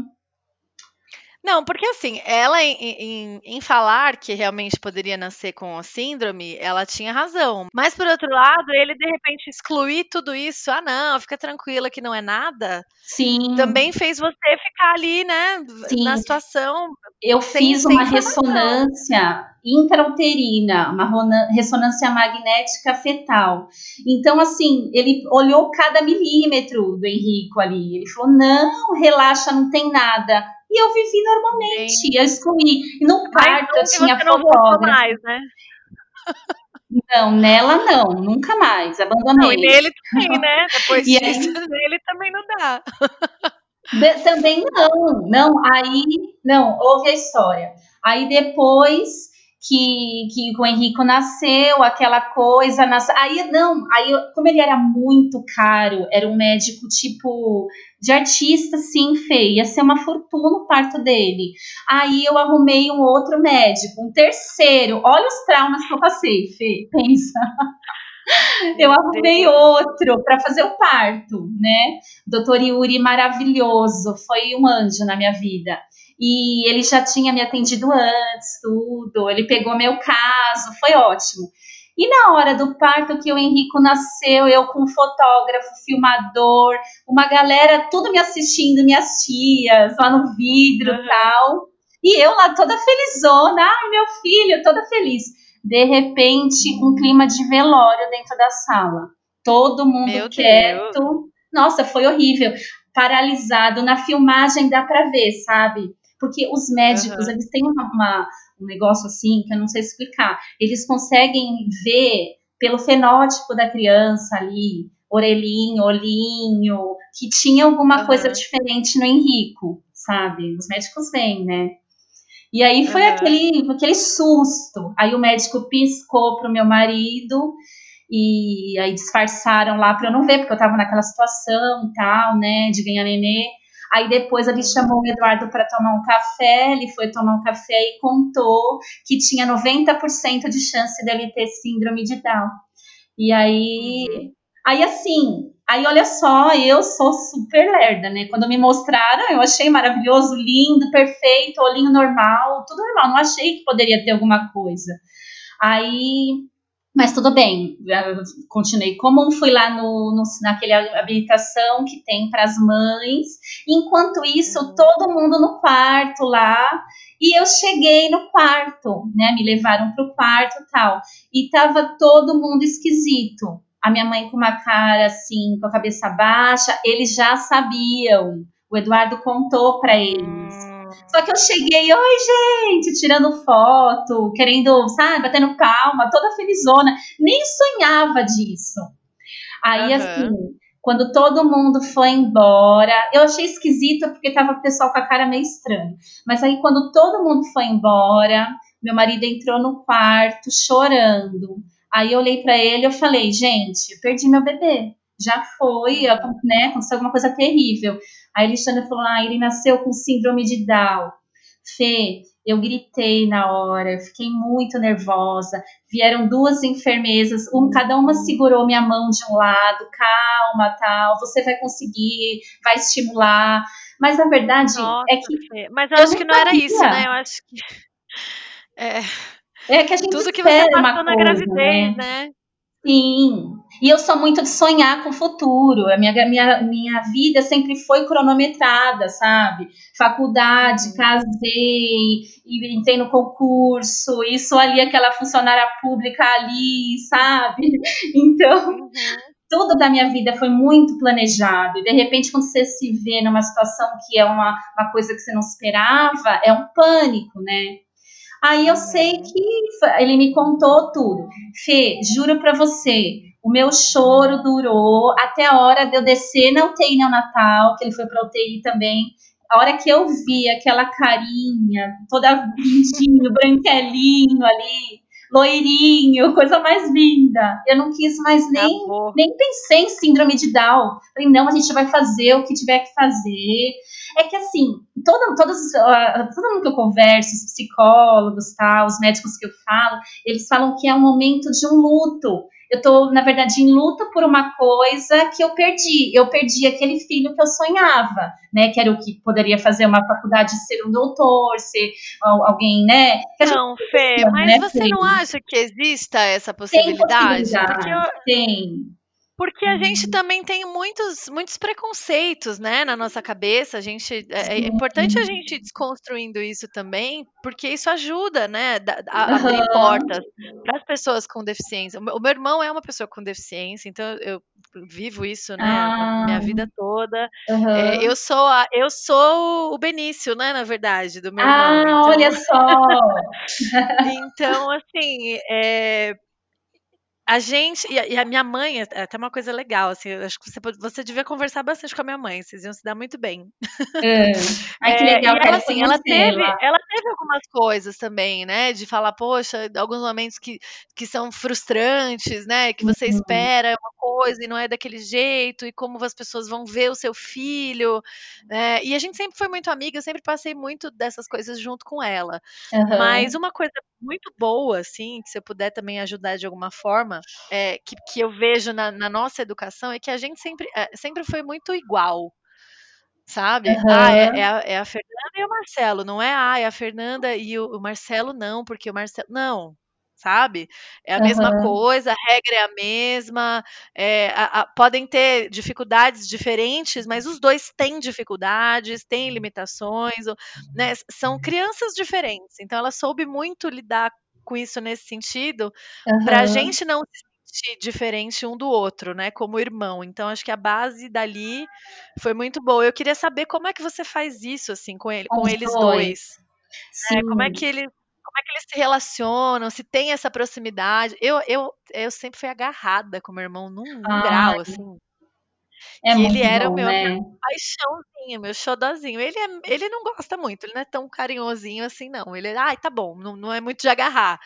Não, porque assim, ela em, em, em, falar que realmente poderia nascer com a síndrome, ela tinha razão. Mas por outro lado, ele de repente excluir tudo isso, ah não, fica tranquila que não é nada. Sim. Também fez você ficar ali, né, Sim. na situação. Eu sem, fiz uma ressonância intrauterina, uma ressonância magnética fetal. Então, assim, ele olhou cada milímetro do Henrico ali. Ele falou: não, relaxa, não tem nada. E eu vivi normalmente, Sim. eu excluí. E no quarto eu tinha fotógrafo. mais, né? Não, nela não, nunca mais, abandonei. Não, e nele também, né? Depois e disso, aí... nele também não dá. Também não, não, aí, não, houve a história. Aí depois que, que o Henrico nasceu, aquela coisa. Nas... Aí não, aí como ele era muito caro, era um médico tipo de artista, sim, Fê, ia ser uma fortuna o parto dele. Aí eu arrumei um outro médico, um terceiro. Olha os traumas que eu passei, Fê, pensa. Eu arrumei outro para fazer o parto, né? Doutor Yuri maravilhoso, foi um anjo na minha vida e ele já tinha me atendido antes, tudo. Ele pegou meu caso, foi ótimo. E na hora do parto que o Henrico nasceu, eu com fotógrafo, filmador, uma galera tudo me assistindo, minhas tias lá no vidro uhum. tal. E eu lá toda felizona, ai meu filho, toda feliz. De repente, um clima de velório dentro da sala. Todo mundo meu quieto. Deus. Nossa, foi horrível. Paralisado. Na filmagem dá pra ver, sabe? Porque os médicos, uhum. eles têm uma, uma, um negócio assim que eu não sei explicar. Eles conseguem ver pelo fenótipo da criança ali, orelhinho, olhinho, que tinha alguma uhum. coisa diferente no Henrico, sabe? Os médicos veem, né? E aí foi uhum. aquele, aquele susto. Aí o médico piscou pro meu marido e aí disfarçaram lá para eu não ver, porque eu tava naquela situação e tal, né, de ganhar nenê. Aí depois ele chamou o Eduardo para tomar um café, ele foi tomar um café e contou que tinha 90% de chance dele ter síndrome de Down. E aí, uhum. aí assim, aí olha só, eu sou super lerda, né? Quando me mostraram, eu achei maravilhoso, lindo, perfeito, olhinho normal, tudo normal, não achei que poderia ter alguma coisa. Aí mas tudo bem, continuei comum, fui lá no, no, naquele habilitação que tem para as mães. Enquanto isso, uhum. todo mundo no quarto lá. E eu cheguei no quarto, né? Me levaram para o quarto tal. E tava todo mundo esquisito. A minha mãe com uma cara assim, com a cabeça baixa. Eles já sabiam. O Eduardo contou para eles. Só que eu cheguei, oi, gente, tirando foto, querendo, sabe, batendo palma, toda felizona. Nem sonhava disso. Aí, uhum. assim, quando todo mundo foi embora, eu achei esquisito porque tava o pessoal com a cara meio estranha. Mas aí, quando todo mundo foi embora, meu marido entrou no quarto chorando. Aí eu olhei para ele e falei, gente, perdi meu bebê. Já foi, né? Aconteceu alguma coisa terrível. Aí Alexandre falou: ah, ele nasceu com síndrome de Down. Fê, eu gritei na hora, fiquei muito nervosa. Vieram duas enfermeiras, um, cada uma segurou minha mão de um lado, calma, tal, você vai conseguir, vai estimular. Mas a verdade Nossa, é que. Mas eu, eu acho que não sabia. era isso, né? Eu acho que. É, é que a gente Tudo que você passou na coisa, gravidez, né? né? Sim. E eu sou muito de sonhar com o futuro. A minha, minha, minha vida sempre foi cronometrada, sabe? Faculdade, Uhum. casei, e entrei no concurso, sou ali aquela funcionária pública ali, sabe? Então, Uhum. tudo da minha vida foi muito planejado. E de repente, quando você se vê numa situação que é uma, uma coisa que você não esperava, é um pânico, né? Aí eu sei Uhum. que ele me contou tudo. Fê, juro pra você, o meu choro durou até a hora de eu descer na UTI neonatal, que ele foi pra UTI também. A hora que eu vi aquela carinha, toda lindinho, branquelinho ali, loirinho, coisa mais linda. Eu não quis mais nem, Acabou. nem pensei em síndrome de Down. Falei, não, a gente vai fazer o que tiver que fazer. É que assim, todo, todos, uh, todo mundo que eu converso, os psicólogos, tá, os médicos que eu falo, eles falam que é um momento de um luto. Eu tô, na verdade, em luto por uma coisa que eu perdi. Eu perdi aquele filho que eu sonhava, né? Que era o que poderia fazer uma faculdade, ser um doutor, ser alguém, né? Não, Fê, mas né, você Fê? não acha que exista essa Tem possibilidade? possibilidade, Porque, eu- tem. Porque a gente também tem muitos, muitos preconceitos, né, na nossa cabeça. A gente, é, é importante a gente ir desconstruindo isso também, porque isso ajuda, né, a, Aham. abrir portas para as pessoas com deficiência. O meu, irmão é uma pessoa com deficiência, então eu vivo isso, né, a minha Ah, vida toda. aham. É, eu sou a, eu sou o Benício, né, na verdade, do meu irmão. Ah, Então, olha só. então assim, é, a gente e a, e a minha mãe é é até uma coisa legal, assim, acho que você, você devia conversar bastante com a minha mãe, vocês iam se dar muito bem. É. Ai, que É, legal, e quero ela, assim, ela teve, ela teve algumas coisas também, né? De falar, poxa, alguns momentos que, que são frustrantes, né? Que você Uhum. espera uma coisa e não é daquele jeito, e como as pessoas vão ver o seu filho, né? E a gente sempre foi muito amiga, eu sempre passei muito dessas coisas junto com ela. Mas Aham. uma coisa muito boa, assim, que se eu puder também ajudar de alguma forma, é, que, que eu vejo na, na nossa educação é que a gente sempre, é, sempre foi muito igual. Sabe? Ah, é, é a, é a Fernanda e o Marcelo, não é ah, é a Fernanda e o, o Marcelo, não, porque o Marcelo. Não, sabe? É a mesma Aham. coisa, a regra é a mesma, é, a- a- podem ter dificuldades diferentes, mas os dois têm dificuldades, têm limitações, né? São crianças diferentes, então ela soube muito lidar com isso nesse sentido, para a gente não se sentir diferente um do outro, né? Como irmão. Então, acho que a base dali foi muito boa. Eu queria saber como é que você faz isso, assim, com ele, Com com eles dois. dois, né? Como é que eles, como é que eles se relacionam? Se tem essa proximidade? Eu, eu, eu sempre fui agarrada com meu irmão num, num grau, Ai, assim, é que ele era o meu, a né? paixãozinha, meu xodozinho. Ele, é, ele não gosta muito, ele não é tão carinhosinho assim, não. Ele, ai, tá bom, não, não é muito de agarrar.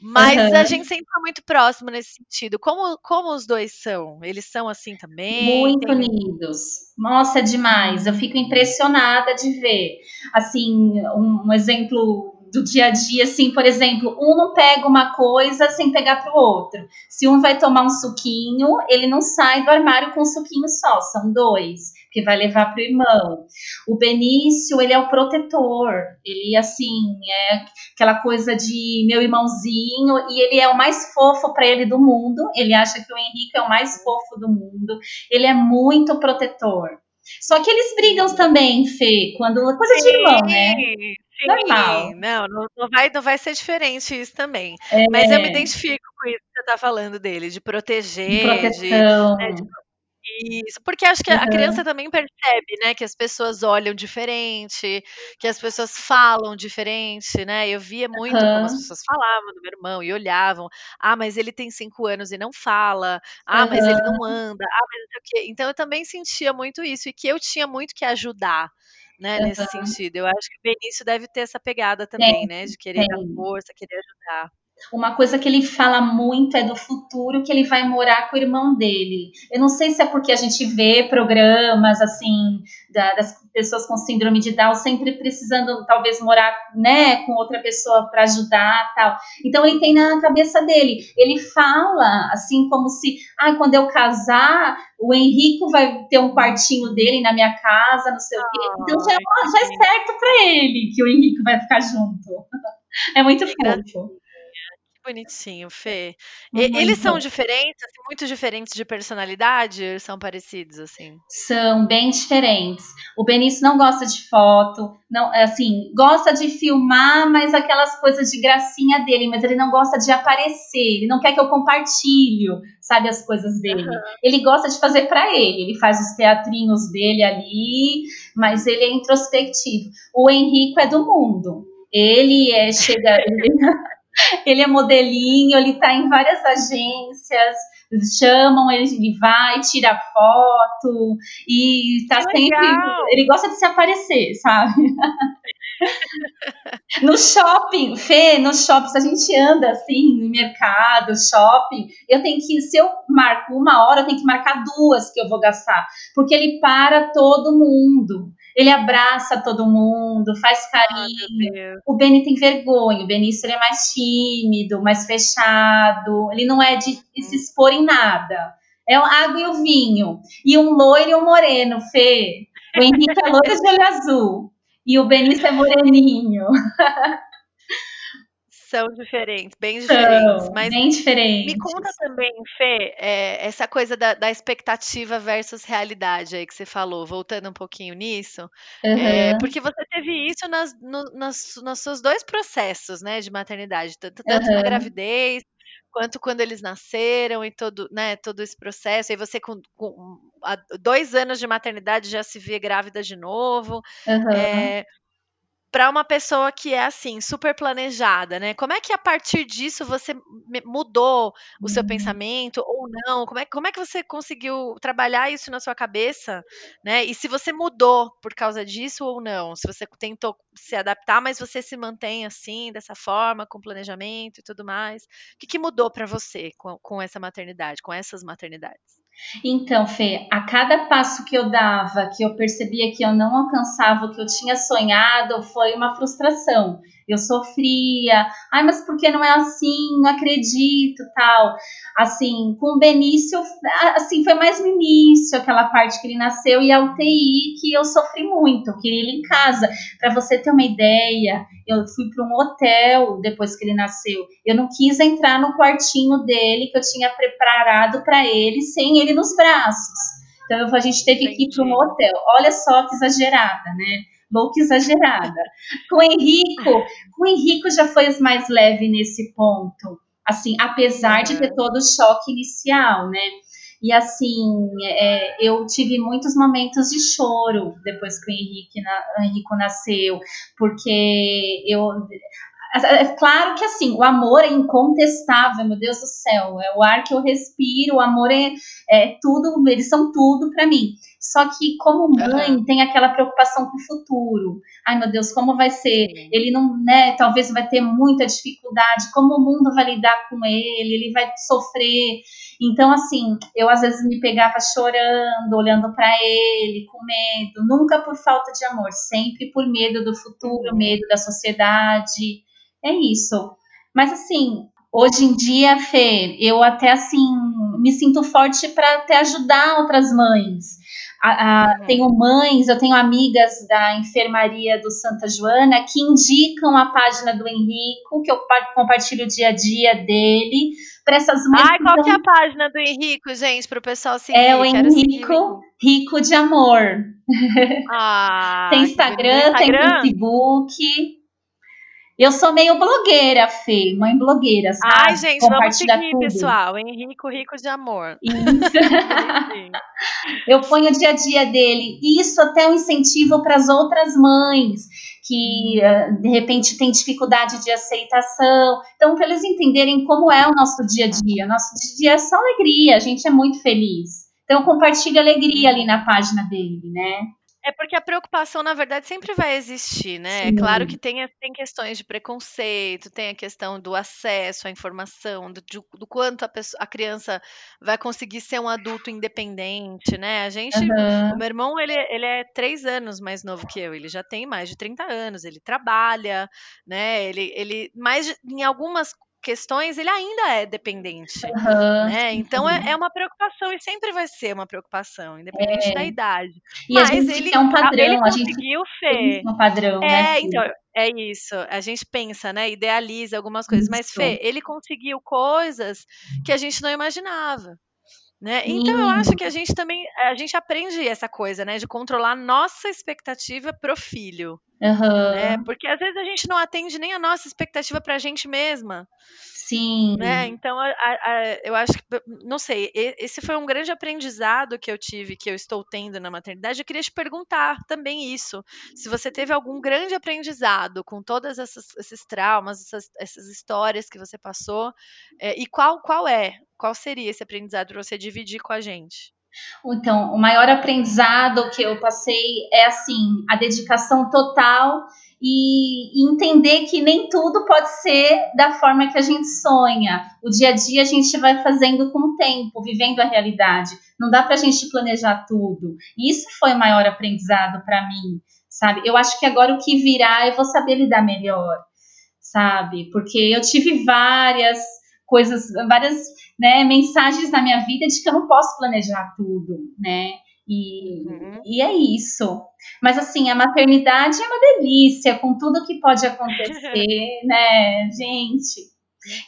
Mas a Aham. gente sempre foi muito próximo nesse sentido. Como, como os dois são? Eles são assim também? Muito Tem unidos. Nossa, é demais. Eu fico impressionada de ver. Assim, um, um exemplo do dia a dia, assim, por exemplo, um não pega uma coisa sem pegar para o outro. Se um vai tomar um suquinho, ele não sai do armário com um suquinho só, são dois, que vai levar para o irmão. O Benício, ele é o protetor. Ele, assim, é aquela coisa de meu irmãozinho, e ele é o mais fofo para ele do mundo. Ele acha que o Henrique é o mais fofo do mundo. Ele é muito protetor. Só que eles brigam também, Fê, quando coisa de irmão, né? Sim. Não, não, vai, não vai ser diferente isso também. Mas eu me É, identifico com isso que você tá falando dele, de de proteger, de, proteção. né, de isso, porque acho que a criança também percebe, né, que as pessoas olham diferente, que as pessoas falam diferente, né? Eu via muito como as pessoas falavam do meu irmão e olhavam. Ah, mas ele tem cinco anos e não fala. Ah, mas ele não anda. Ah, mas não sei o quê. Então eu também sentia muito isso e que eu tinha muito que ajudar, né, nesse aham. sentido. Eu acho que o Benício deve ter essa pegada Tem, também, né, de querer dar tem. força, querer ajudar. Uma coisa que ele fala muito é do futuro que ele vai morar com o irmão dele. Eu não sei se é porque a gente vê programas assim da, das pessoas com síndrome de Down sempre precisando talvez morar, né, com outra pessoa para ajudar, tal. Então ele tem na cabeça dele. Ele fala assim como se, ah, quando eu casar, o Henrico vai ter um quartinho dele na minha casa, não sei o quê. Então já, já é certo para ele que o Henrico vai ficar junto. É muito fofo bonitinho, Fê. E, eles são diferentes, assim, muito diferentes de personalidade? São parecidos, assim? São bem diferentes. O Benício não gosta de foto, não, assim, gosta de filmar, mas aquelas coisas de gracinha dele, mas ele não gosta de aparecer, ele não quer que eu compartilhe, sabe, as coisas dele. Ele gosta de fazer para ele, ele faz os teatrinhos dele ali, mas ele é introspectivo. O Henrico é do mundo. Ele é chega, ele, ele é modelinho, ele está em várias agências, chamam, ele, ele vai, tira foto e tá sempre. Ele gosta de se aparecer, sabe? no shopping, Fê, no shopping, se a gente anda assim, no mercado, shopping, eu tenho que, se eu marco uma hora, eu tenho que marcar duas que eu vou gastar, porque ele para todo mundo. Ele abraça todo mundo, faz carinho. o Beni tem vergonha. O Benício ele é mais tímido, mais fechado. Ele não é de, de se expor em nada. É a água e o vinho. E um loiro e um moreno, Fê. O Henrique é loiro de olho azul. E o Benício é moreninho. São diferentes, bem diferentes. São, mas bem diferentes. Me conta também, Fê, é, essa coisa da, da, expectativa versus realidade aí que você falou, voltando um pouquinho nisso. Uhum. É, porque você teve isso nas, no, nas, nos seus dois processos, né, de maternidade, tanto, tanto uhum. na gravidez quanto quando eles nasceram e todo, né, todo esse processo. E você com, com dois anos de maternidade já se vê grávida de novo. Uhum. É, para uma pessoa que é assim, super planejada, né? Como é que a partir disso você mudou o seu uhum. pensamento ou não? Como é, como é que você conseguiu trabalhar isso na sua cabeça, né? E se você mudou por causa disso ou não? Se você tentou se adaptar, mas você se mantém assim, dessa forma, com planejamento e tudo mais. O que, que mudou para você com, com essa maternidade, com essas maternidades? Então, Fê, a cada passo que eu dava, que eu percebia que eu não alcançava o que eu tinha sonhado, foi uma frustração. Eu sofria, ai, mas por que não é assim? Não acredito, tal. Assim, com o Benício, assim, foi mais no início, aquela parte que ele nasceu, e a UTI que eu sofri muito, eu queria ele em casa. Para você ter uma ideia, eu fui para um hotel depois que ele nasceu. Eu não quis entrar no quartinho dele que eu tinha preparado para ele, sem ele nos braços. Então a gente teve Entendi. que ir para um hotel. Olha só que exagerada, né? Louca exagerada. Com o Henrico, com o Henrico já foi mais leve nesse ponto. Assim, apesar de ter todo o choque inicial, né? E assim, é, eu tive muitos momentos de choro depois que o Henrique, na, o Henrico nasceu, porque eu é claro que assim, o amor é incontestável, meu Deus do céu, é o ar que eu respiro, o amor é, é tudo, eles são tudo para mim. Só que como mãe uhum. tem aquela preocupação com o futuro. Ai meu Deus, como vai ser? Ele não, né? Talvez vai ter muita dificuldade. Como o mundo vai lidar com ele? Ele vai sofrer. Então assim, eu às vezes me pegava chorando, olhando para ele, com medo. Nunca por falta de amor, sempre por medo do futuro, uhum. medo da sociedade. É isso. Mas assim, hoje em dia, Fê, eu até assim me sinto forte para até ajudar outras mães. A, a. Tenho mães, eu tenho amigas da enfermaria do Santa Joana que indicam a página do Henrico, que eu compartilho o dia a dia dele, para essas mães. Ai, qual que é a página do Henrico, gente, para o pessoal seguir? É o Henrico Rico de Amor. Ah, tem Instagram, Instagram, tem Facebook. Eu sou meio blogueira, Fê, mãe blogueira, sabe? Ai, gente, vamos seguir, tudo. pessoal. Henrico Rico de Amor. eu ponho o dia a dia dele. Isso até é um incentivo para as outras mães que eh, de repente têm dificuldade de aceitação. Então, para eles entenderem como é o nosso dia a dia. Nosso dia a dia é só alegria, a gente é muito feliz. Então, compartilhe alegria ali na página dele, né? É porque a preocupação, na verdade, sempre vai existir, né? É Sim. claro que tem, tem questões de preconceito, tem a questão do acesso à informação, do, do quanto a, pessoa, a criança vai conseguir ser um adulto independente, né? A gente, Aham. o meu irmão, ele, ele é três anos mais novo que eu, ele já tem mais de 30 anos, ele trabalha, né? Ele, ele mais de- em algumas questões ele ainda é dependente, Aham, né? Então é, é uma preocupação e sempre vai ser uma preocupação, independente da idade. E a Mas gente ele, quer um a- ele padrão, a gente conseguiu, pensa no padrão, né? É, Fê? então, é isso. A gente pensa, né? Idealiza algumas coisas. Mas, Isso. Fê, ele conseguiu coisas que a gente não imaginava. Né? Então eu acho que a gente também a gente aprende essa coisa, né, de controlar nossa expectativa pro filho, Aham. né? Porque às vezes a gente não atende nem a nossa expectativa pra gente mesma, Sim. né? Então, a- a- eu acho que, não sei, esse foi um grande aprendizado que eu tive, que eu estou tendo na maternidade. Eu queria te perguntar também isso, se você teve algum grande aprendizado com todos esses traumas, essas, essas histórias que você passou, é, e qual, qual é, qual seria esse aprendizado para você dividir com a gente? Então, o maior aprendizado que eu passei é assim, a dedicação total e, entender que nem tudo pode ser da forma que a gente sonha. O dia a dia a gente vai fazendo com o tempo, vivendo a realidade. Não dá pra gente planejar tudo. Isso foi o maior aprendizado para mim, sabe? Eu acho que agora o que virá eu vou saber lidar melhor, sabe? Porque eu tive várias coisas, várias né, mensagens na minha vida de que eu não posso planejar tudo, né? E, Uhum. e é isso. Mas assim, a maternidade é uma delícia, com tudo que pode acontecer, né, gente?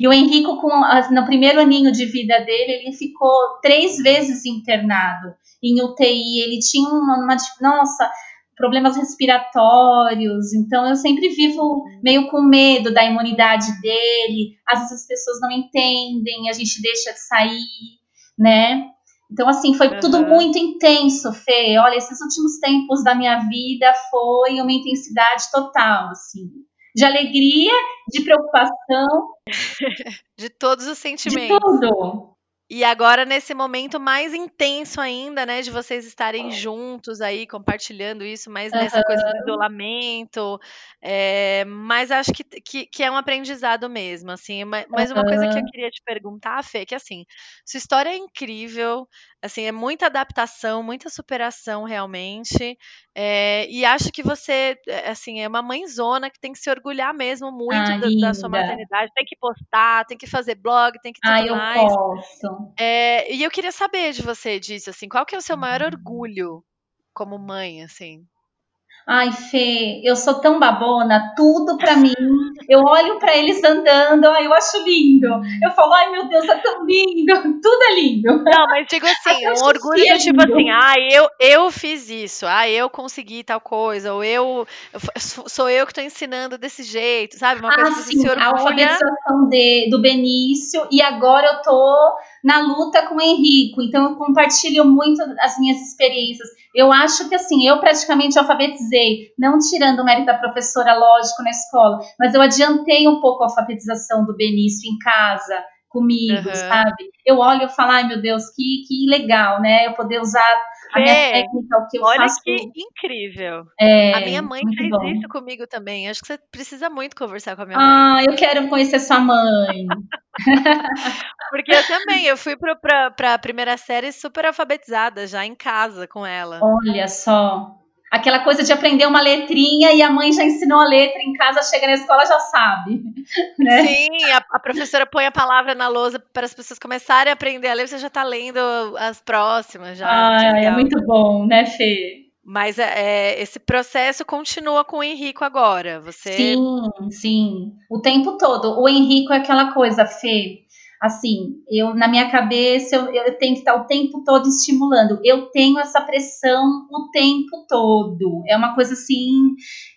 E o Henrico, com, no primeiro aninho de vida dele, ele ficou três vezes internado em UTI. Ele tinha uma, uma nossa, problemas respiratórios. Então, eu sempre vivo meio com medo da imunidade dele. Às vezes as pessoas não entendem, a gente deixa de sair, né? Então, assim, foi tudo Aham. muito intenso, Fê. Olha, esses últimos tempos da minha vida foi uma intensidade total, assim. De alegria, de preocupação, De todos os de sentimentos. tudo. E agora, nesse momento mais intenso ainda, né, de vocês estarem juntos aí, compartilhando isso, mas nessa coisa do isolamento, eh, mas acho que, que, que é um aprendizado mesmo, assim, ma- mas uma coisa que eu queria te perguntar, Fê, que assim, sua história é incrível, assim, é muita adaptação, muita superação realmente, eh, e acho que você, eh, assim, é uma mãezona que tem que se orgulhar mesmo muito Ah, da, da sua maternidade, tem que postar, tem que fazer blog, tem que tudo Ah, eu mais. posso. É, e eu queria saber de você disso, assim, qual que é o seu maior orgulho como mãe, assim? Ai, Fê, eu sou tão babona, tudo pra mim. Eu olho pra eles andando, ai, eu acho lindo. Eu falo, ai, meu Deus, é tão lindo. Tudo é lindo. Não, mas digo assim, um orgulho é do tipo assim, ah, eu, eu fiz isso, ah, eu consegui tal coisa, ou eu, sou eu que tô ensinando desse jeito, sabe? Uma coisa Ah, que você sim, se a orgulha. alfabetização de, do Benício e agora eu tô na luta com o Henrico, então eu compartilho muito as minhas experiências. Eu acho que assim, eu praticamente alfabetizei, não tirando o mérito da professora, lógico, na escola, mas eu adiantei um pouco a alfabetização do Benício em casa, comigo, Aham. sabe? Eu olho e falo, ai meu Deus, que, que legal, né? Eu poder usar a minha Fê, técnica, o que eu olha faço. que incrível. É, A minha mãe fez bom. isso comigo também. Acho que você precisa muito conversar com a minha mãe. Ah, eu quero conhecer sua mãe. Porque eu também, eu fui pra, pra primeira série super alfabetizada, já em casa com ela. Olha só. Aquela coisa de aprender uma letrinha e a mãe já ensinou a letra em casa, chega na escola já sabe. Né? Sim, a, a professora põe a palavra na lousa para as pessoas começarem a aprender a ler, você já está lendo as próximas já. Ai, é muito bom, né, Fê? Mas é, é, esse processo continua com o Henrico agora. Você. Sim, sim. O tempo todo. O Henrico é aquela coisa, Fê. Assim, eu na minha cabeça eu, eu tenho que estar o tempo todo estimulando. Eu tenho essa pressão o tempo todo. É uma coisa assim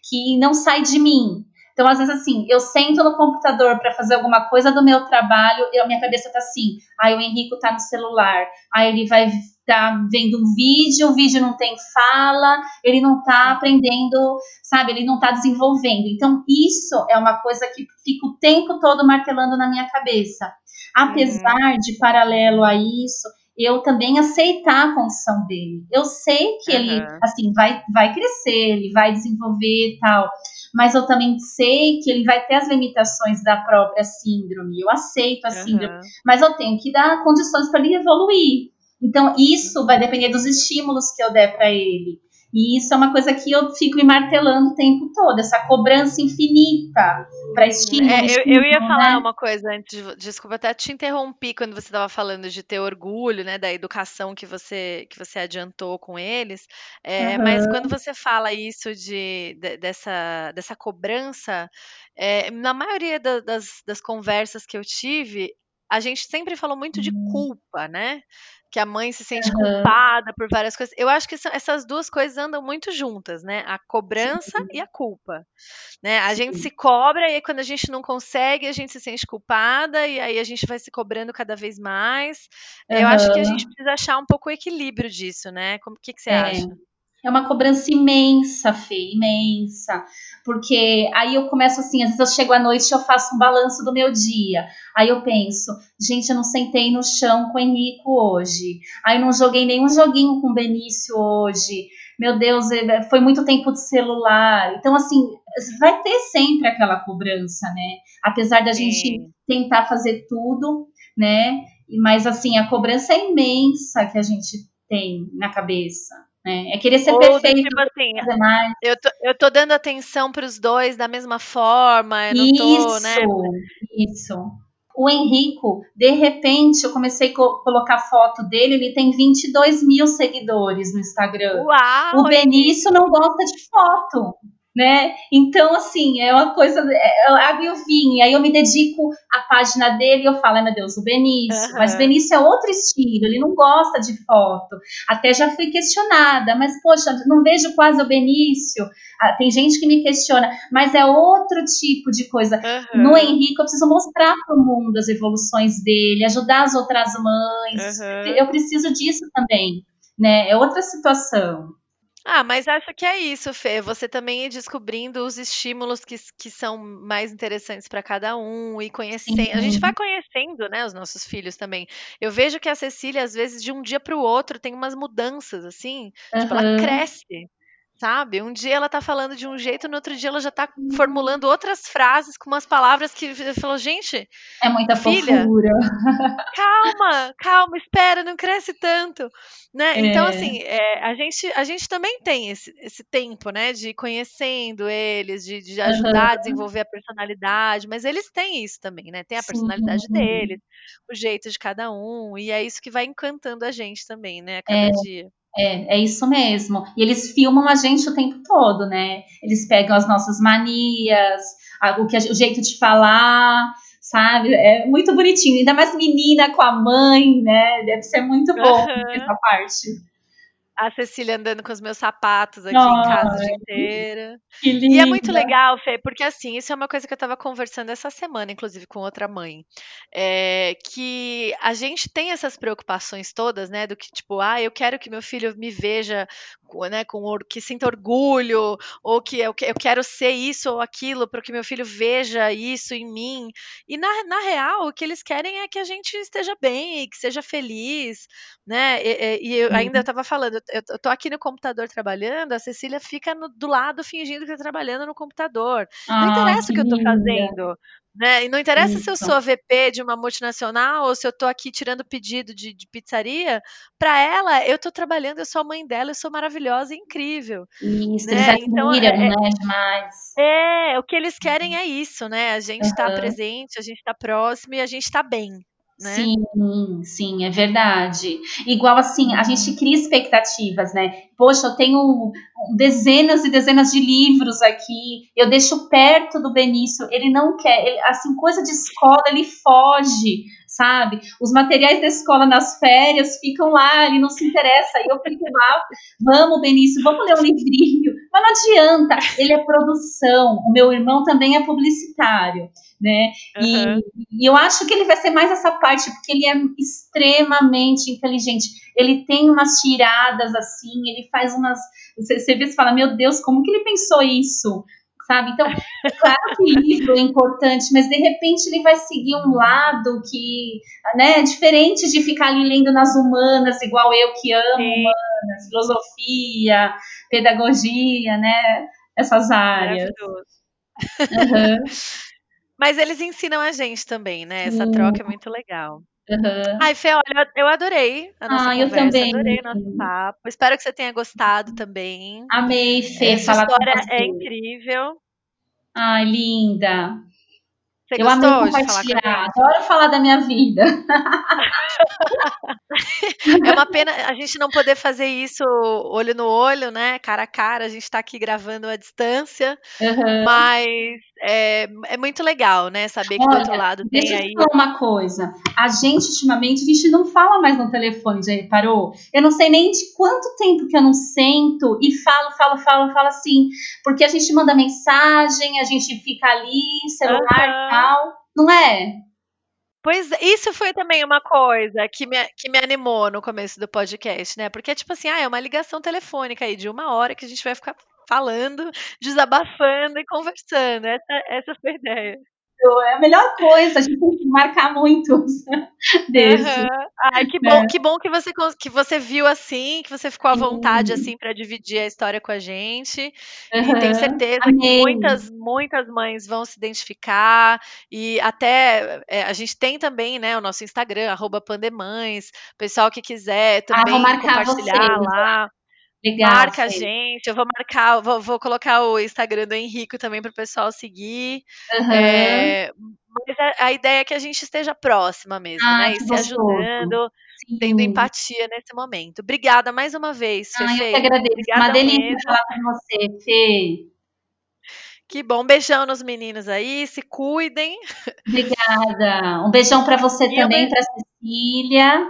que não sai de mim. Então, às vezes, assim, eu sento no computador para fazer alguma coisa do meu trabalho, e a minha cabeça tá assim, aí o Henrico tá no celular, aí ele vai tá vendo um vídeo, o vídeo não tem fala, ele não tá aprendendo, sabe, ele não tá desenvolvendo. Então, isso é uma coisa que fica o tempo todo martelando na minha cabeça. Apesar de paralelo a isso, eu também aceitar a condição dele. Eu sei que uhum. ele, assim, vai, vai crescer, ele vai desenvolver e tal, mas eu também sei que ele vai ter as limitações da própria síndrome. Eu aceito a uhum. síndrome, mas eu tenho que dar condições para ele evoluir. Então, isso vai depender dos estímulos que eu der para ele. E isso é uma coisa que eu fico me martelando o tempo todo, essa cobrança infinita para estímulos. É, eu, eu, ia falar né? uma coisa antes, de, desculpa até te interrompi quando você estava falando de ter orgulho, né, da educação que você que você adiantou com eles. É, uhum. Mas quando você fala isso de, de dessa dessa cobrança, é, na maioria da, das, das conversas que eu tive, a gente sempre falou muito de uhum. culpa, né? Que a mãe se sente uhum. culpada por várias coisas. Eu acho que essas duas coisas andam muito juntas, né? A cobrança Sim. e a culpa. Né? A Sim. gente se cobra e aí quando a gente não consegue, a gente se sente culpada e aí a gente vai se cobrando cada vez mais. Uhum. Eu acho que a gente precisa achar um pouco o equilíbrio disso, né? O que, que você é. acha? É uma cobrança imensa, Fê, imensa. Porque aí eu começo assim, às vezes eu chego à noite e eu faço um balanço do meu dia. Aí eu penso, gente, eu não sentei no chão com o Henrico hoje. Aí não joguei nenhum joguinho com o Benício hoje. Meu Deus, é, foi muito tempo de celular. Então, assim, vai ter sempre aquela cobrança, né? Apesar da Sim. gente tentar fazer tudo, né? Mas, assim, a cobrança é imensa que a gente tem na cabeça. Né? É querer ser Ou, perfeito. Tipo assim, eu, tô, eu tô dando atenção para os dois da mesma forma. Eu não isso, tô, né? Isso. O Henrico, de repente, eu comecei a colocar foto dele, ele tem 22 mil seguidores no Instagram. Uau, o Benício não gosta de foto né? Então, assim, é uma coisa, é, eu água e o vinho, aí eu me dedico à página dele e eu falo, meu Deus, o Benício, uhum. mas o Benício é outro estilo, ele não gosta de foto, até já fui questionada, mas poxa, não vejo quase o Benício, ah, tem gente que me questiona, mas é outro tipo de coisa. Uhum. No Henrique, eu preciso mostrar para o mundo as evoluções dele, ajudar as outras mães, uhum. eu preciso disso também, né? É outra situação. Ah, mas acho que é isso, Fê. Você também ir descobrindo os estímulos que, que são mais interessantes para cada um e conhecendo. A gente vai conhecendo, né, os nossos filhos também. Eu vejo que a Cecília, às vezes, de um dia para o outro, tem umas mudanças, assim. Tipo, ela cresce. Sabe? Um dia ela tá falando de um jeito, no outro dia ela já tá formulando outras frases com umas palavras que falou, gente. É muita filha, fofura. Calma, calma, espera, não cresce tanto. Né? É. Então, assim, é, a, gente, a gente também tem esse, esse tempo, né? De ir conhecendo eles, de, de ajudar uhum. a desenvolver a personalidade, mas eles têm isso também, né? Tem a personalidade Sim. deles, o jeito de cada um, e é isso que vai encantando a gente também, né? A cada é. dia. É, é isso mesmo. E eles filmam a gente o tempo todo, né? Eles pegam as nossas manias, a, o, que a, o jeito de falar, sabe? É muito bonitinho. Ainda mais menina com a mãe, né? Deve ser muito bom uhum. essa parte a Cecília andando com os meus sapatos aqui em casa o dia inteiro. Que linda. E é muito legal, Fê, porque assim, isso é uma coisa que eu estava conversando essa semana, inclusive, com outra mãe. É, que a gente tem essas preocupações todas, né? Do que, tipo, ah, eu quero que meu filho me veja, né, com que sinta orgulho, ou que eu, eu quero ser isso ou aquilo, para que meu filho veja isso em mim. E na, na real, o que eles querem é que a gente esteja bem, que seja feliz, né? E, e eu ainda estava falando, eu, eu tô aqui no computador trabalhando, a Cecília fica no, do lado fingindo que está trabalhando no computador. Ah, não interessa o que eu estou fazendo. Né? E não interessa Isso. se eu sou VP de uma multinacional ou se eu estou aqui tirando pedido de, de pizzaria. Para ela, eu estou trabalhando, eu sou a mãe dela, eu sou maravilhosa e incrível. Isso, né? eles então, admiram, é, é, né? Demais. É, o que eles querem é isso, né? A gente está uhum. presente, a gente está próximo e a gente está bem. Né? Sim, sim, é verdade. Igual assim, a gente cria expectativas, né? Poxa, eu tenho dezenas e dezenas de livros aqui, eu deixo perto do Benício, ele não quer, ele, assim, coisa de escola, ele foge, sabe? Os materiais da escola nas férias ficam lá, ele não se interessa, e eu fico lá, vamos, Benício, vamos ler um livrinho. Mas não adianta, ele é produção, o meu irmão também é publicitário né? Uhum. E, e, eu acho que ele vai ser mais essa parte, porque ele é extremamente inteligente. Ele tem umas tiradas assim, ele faz umas. Você, você vê e fala, meu Deus, como que ele pensou isso? sabe? Então, é claro que livro é importante, mas de repente ele vai seguir um lado que, né, é diferente de ficar ali lendo nas humanas, igual eu que amo Sim. humanas, filosofia, pedagogia, né? Essas áreas. Uhum. Mas eles ensinam a gente também, né? Essa troca é muito legal. Uhum. Ai, Fê, olha, eu adorei a nossa ah, conversa, eu também. adorei o nosso papo. Espero que você tenha gostado também. Amei, Fê, Essa história é incrível. Ai, linda. Você eu amei compartilhar, adoro falar da minha vida. é uma pena a gente não poder fazer isso olho no olho, né? Cara a cara, a gente está aqui gravando à distância, uhum. mas é, é, muito legal, né? Saber que Olha, do outro lado tem deixa aí. Deixa eu falar uma coisa. A gente, ultimamente, a gente não fala mais no telefone, já reparou? Eu não sei nem de quanto tempo que eu não sento e falo, falo, falo, falo assim. Porque a gente manda mensagem, a gente fica ali, celular uhum. e tal. Não é? Pois isso foi também uma coisa que me, que me animou no começo do podcast, né? Porque, tipo assim, ah, é uma ligação telefônica aí de uma hora que a gente vai ficar falando, desabafando e conversando. Essa, essa foi a ideia. É a melhor coisa, a gente tem que marcar muitos desse. Uhum. Ai, que bom, é. que bom que você, que você viu assim, que você ficou à vontade uhum. assim para dividir a história com a gente. Uhum. E tenho certeza Amém. que muitas, muitas mães vão se identificar. E até é, a gente tem também né, o nosso Instagram, arroba Pandemães. Pessoal que quiser ah, também ah, compartilhar lá. Legal, Marca a gente, eu vou marcar, vou, vou colocar o Instagram do Henrico também para o pessoal seguir. Uhum. É, mas a, a, ideia é que a gente esteja próxima mesmo, ah, né? E se ajudando, Sim. tendo empatia nesse momento. Obrigada mais uma vez, Fê. Ah, eu que agradeço. Obrigada uma delícia mesmo. falar com você, Fê. Que bom, beijão nos meninos aí, se cuidem. Obrigada. Um beijão para você e também, para Cecília.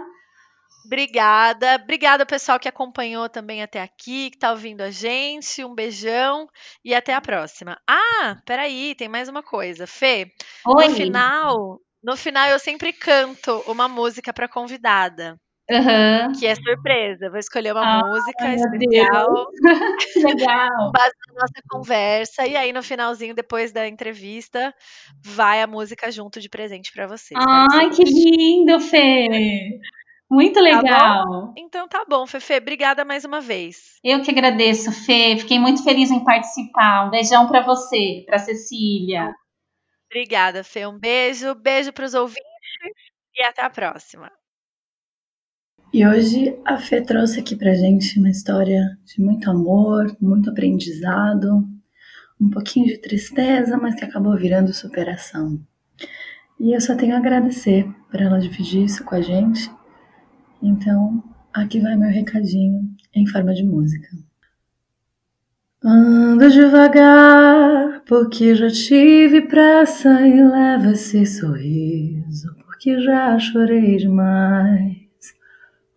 Obrigada. Obrigada, pessoal que acompanhou também até aqui, que está ouvindo a gente. Um beijão e até a próxima. Ah, peraí, tem mais uma coisa. Fê, Oi. no final, no final eu sempre canto uma música para convidada. Uhum. Que é surpresa. Vou escolher uma ah, música especial. Legal. base na nossa conversa. E aí, no finalzinho, depois da entrevista, vai a música junto de presente para vocês. Ai, que lindo, Fê! Muito tá legal. Tá então tá bom, Fefe. Obrigada mais uma vez. Eu que agradeço, Fê. Fiquei muito feliz em participar. Um beijão para você, para Cecília. Obrigada, Fê. Um beijo, beijo para os ouvintes e até a próxima. E hoje a Fê trouxe aqui pra gente uma história de muito amor, muito aprendizado, um pouquinho de tristeza, mas que acabou virando superação. E eu só tenho a agradecer por ela dividir isso com a gente então, aqui vai meu recadinho em forma de música. Ando devagar, porque já tive pressa e leva esse sorriso, porque já chorei demais.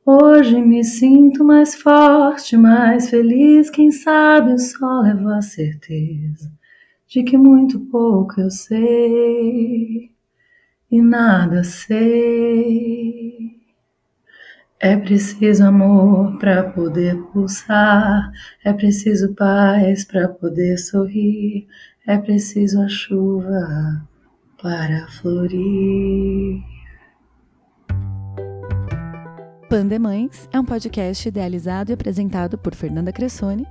Hoje me sinto mais forte, mais feliz. Quem sabe eu só levo a certeza de que muito pouco eu sei e nada sei. É preciso amor para poder pulsar, é preciso paz para poder sorrir, é preciso a chuva para florir. Pandemães é um podcast idealizado e apresentado por Fernanda Cressoni,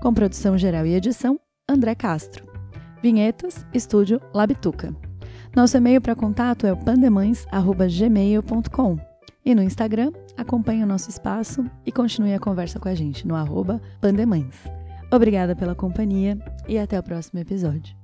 com produção geral e edição André Castro. Vinhetas, estúdio Labituca. Nosso e-mail para contato é o pandemães.gmail.com e no Instagram, acompanhe o nosso espaço e continue a conversa com a gente no arroba Pandemães. Obrigada pela companhia e até o próximo episódio.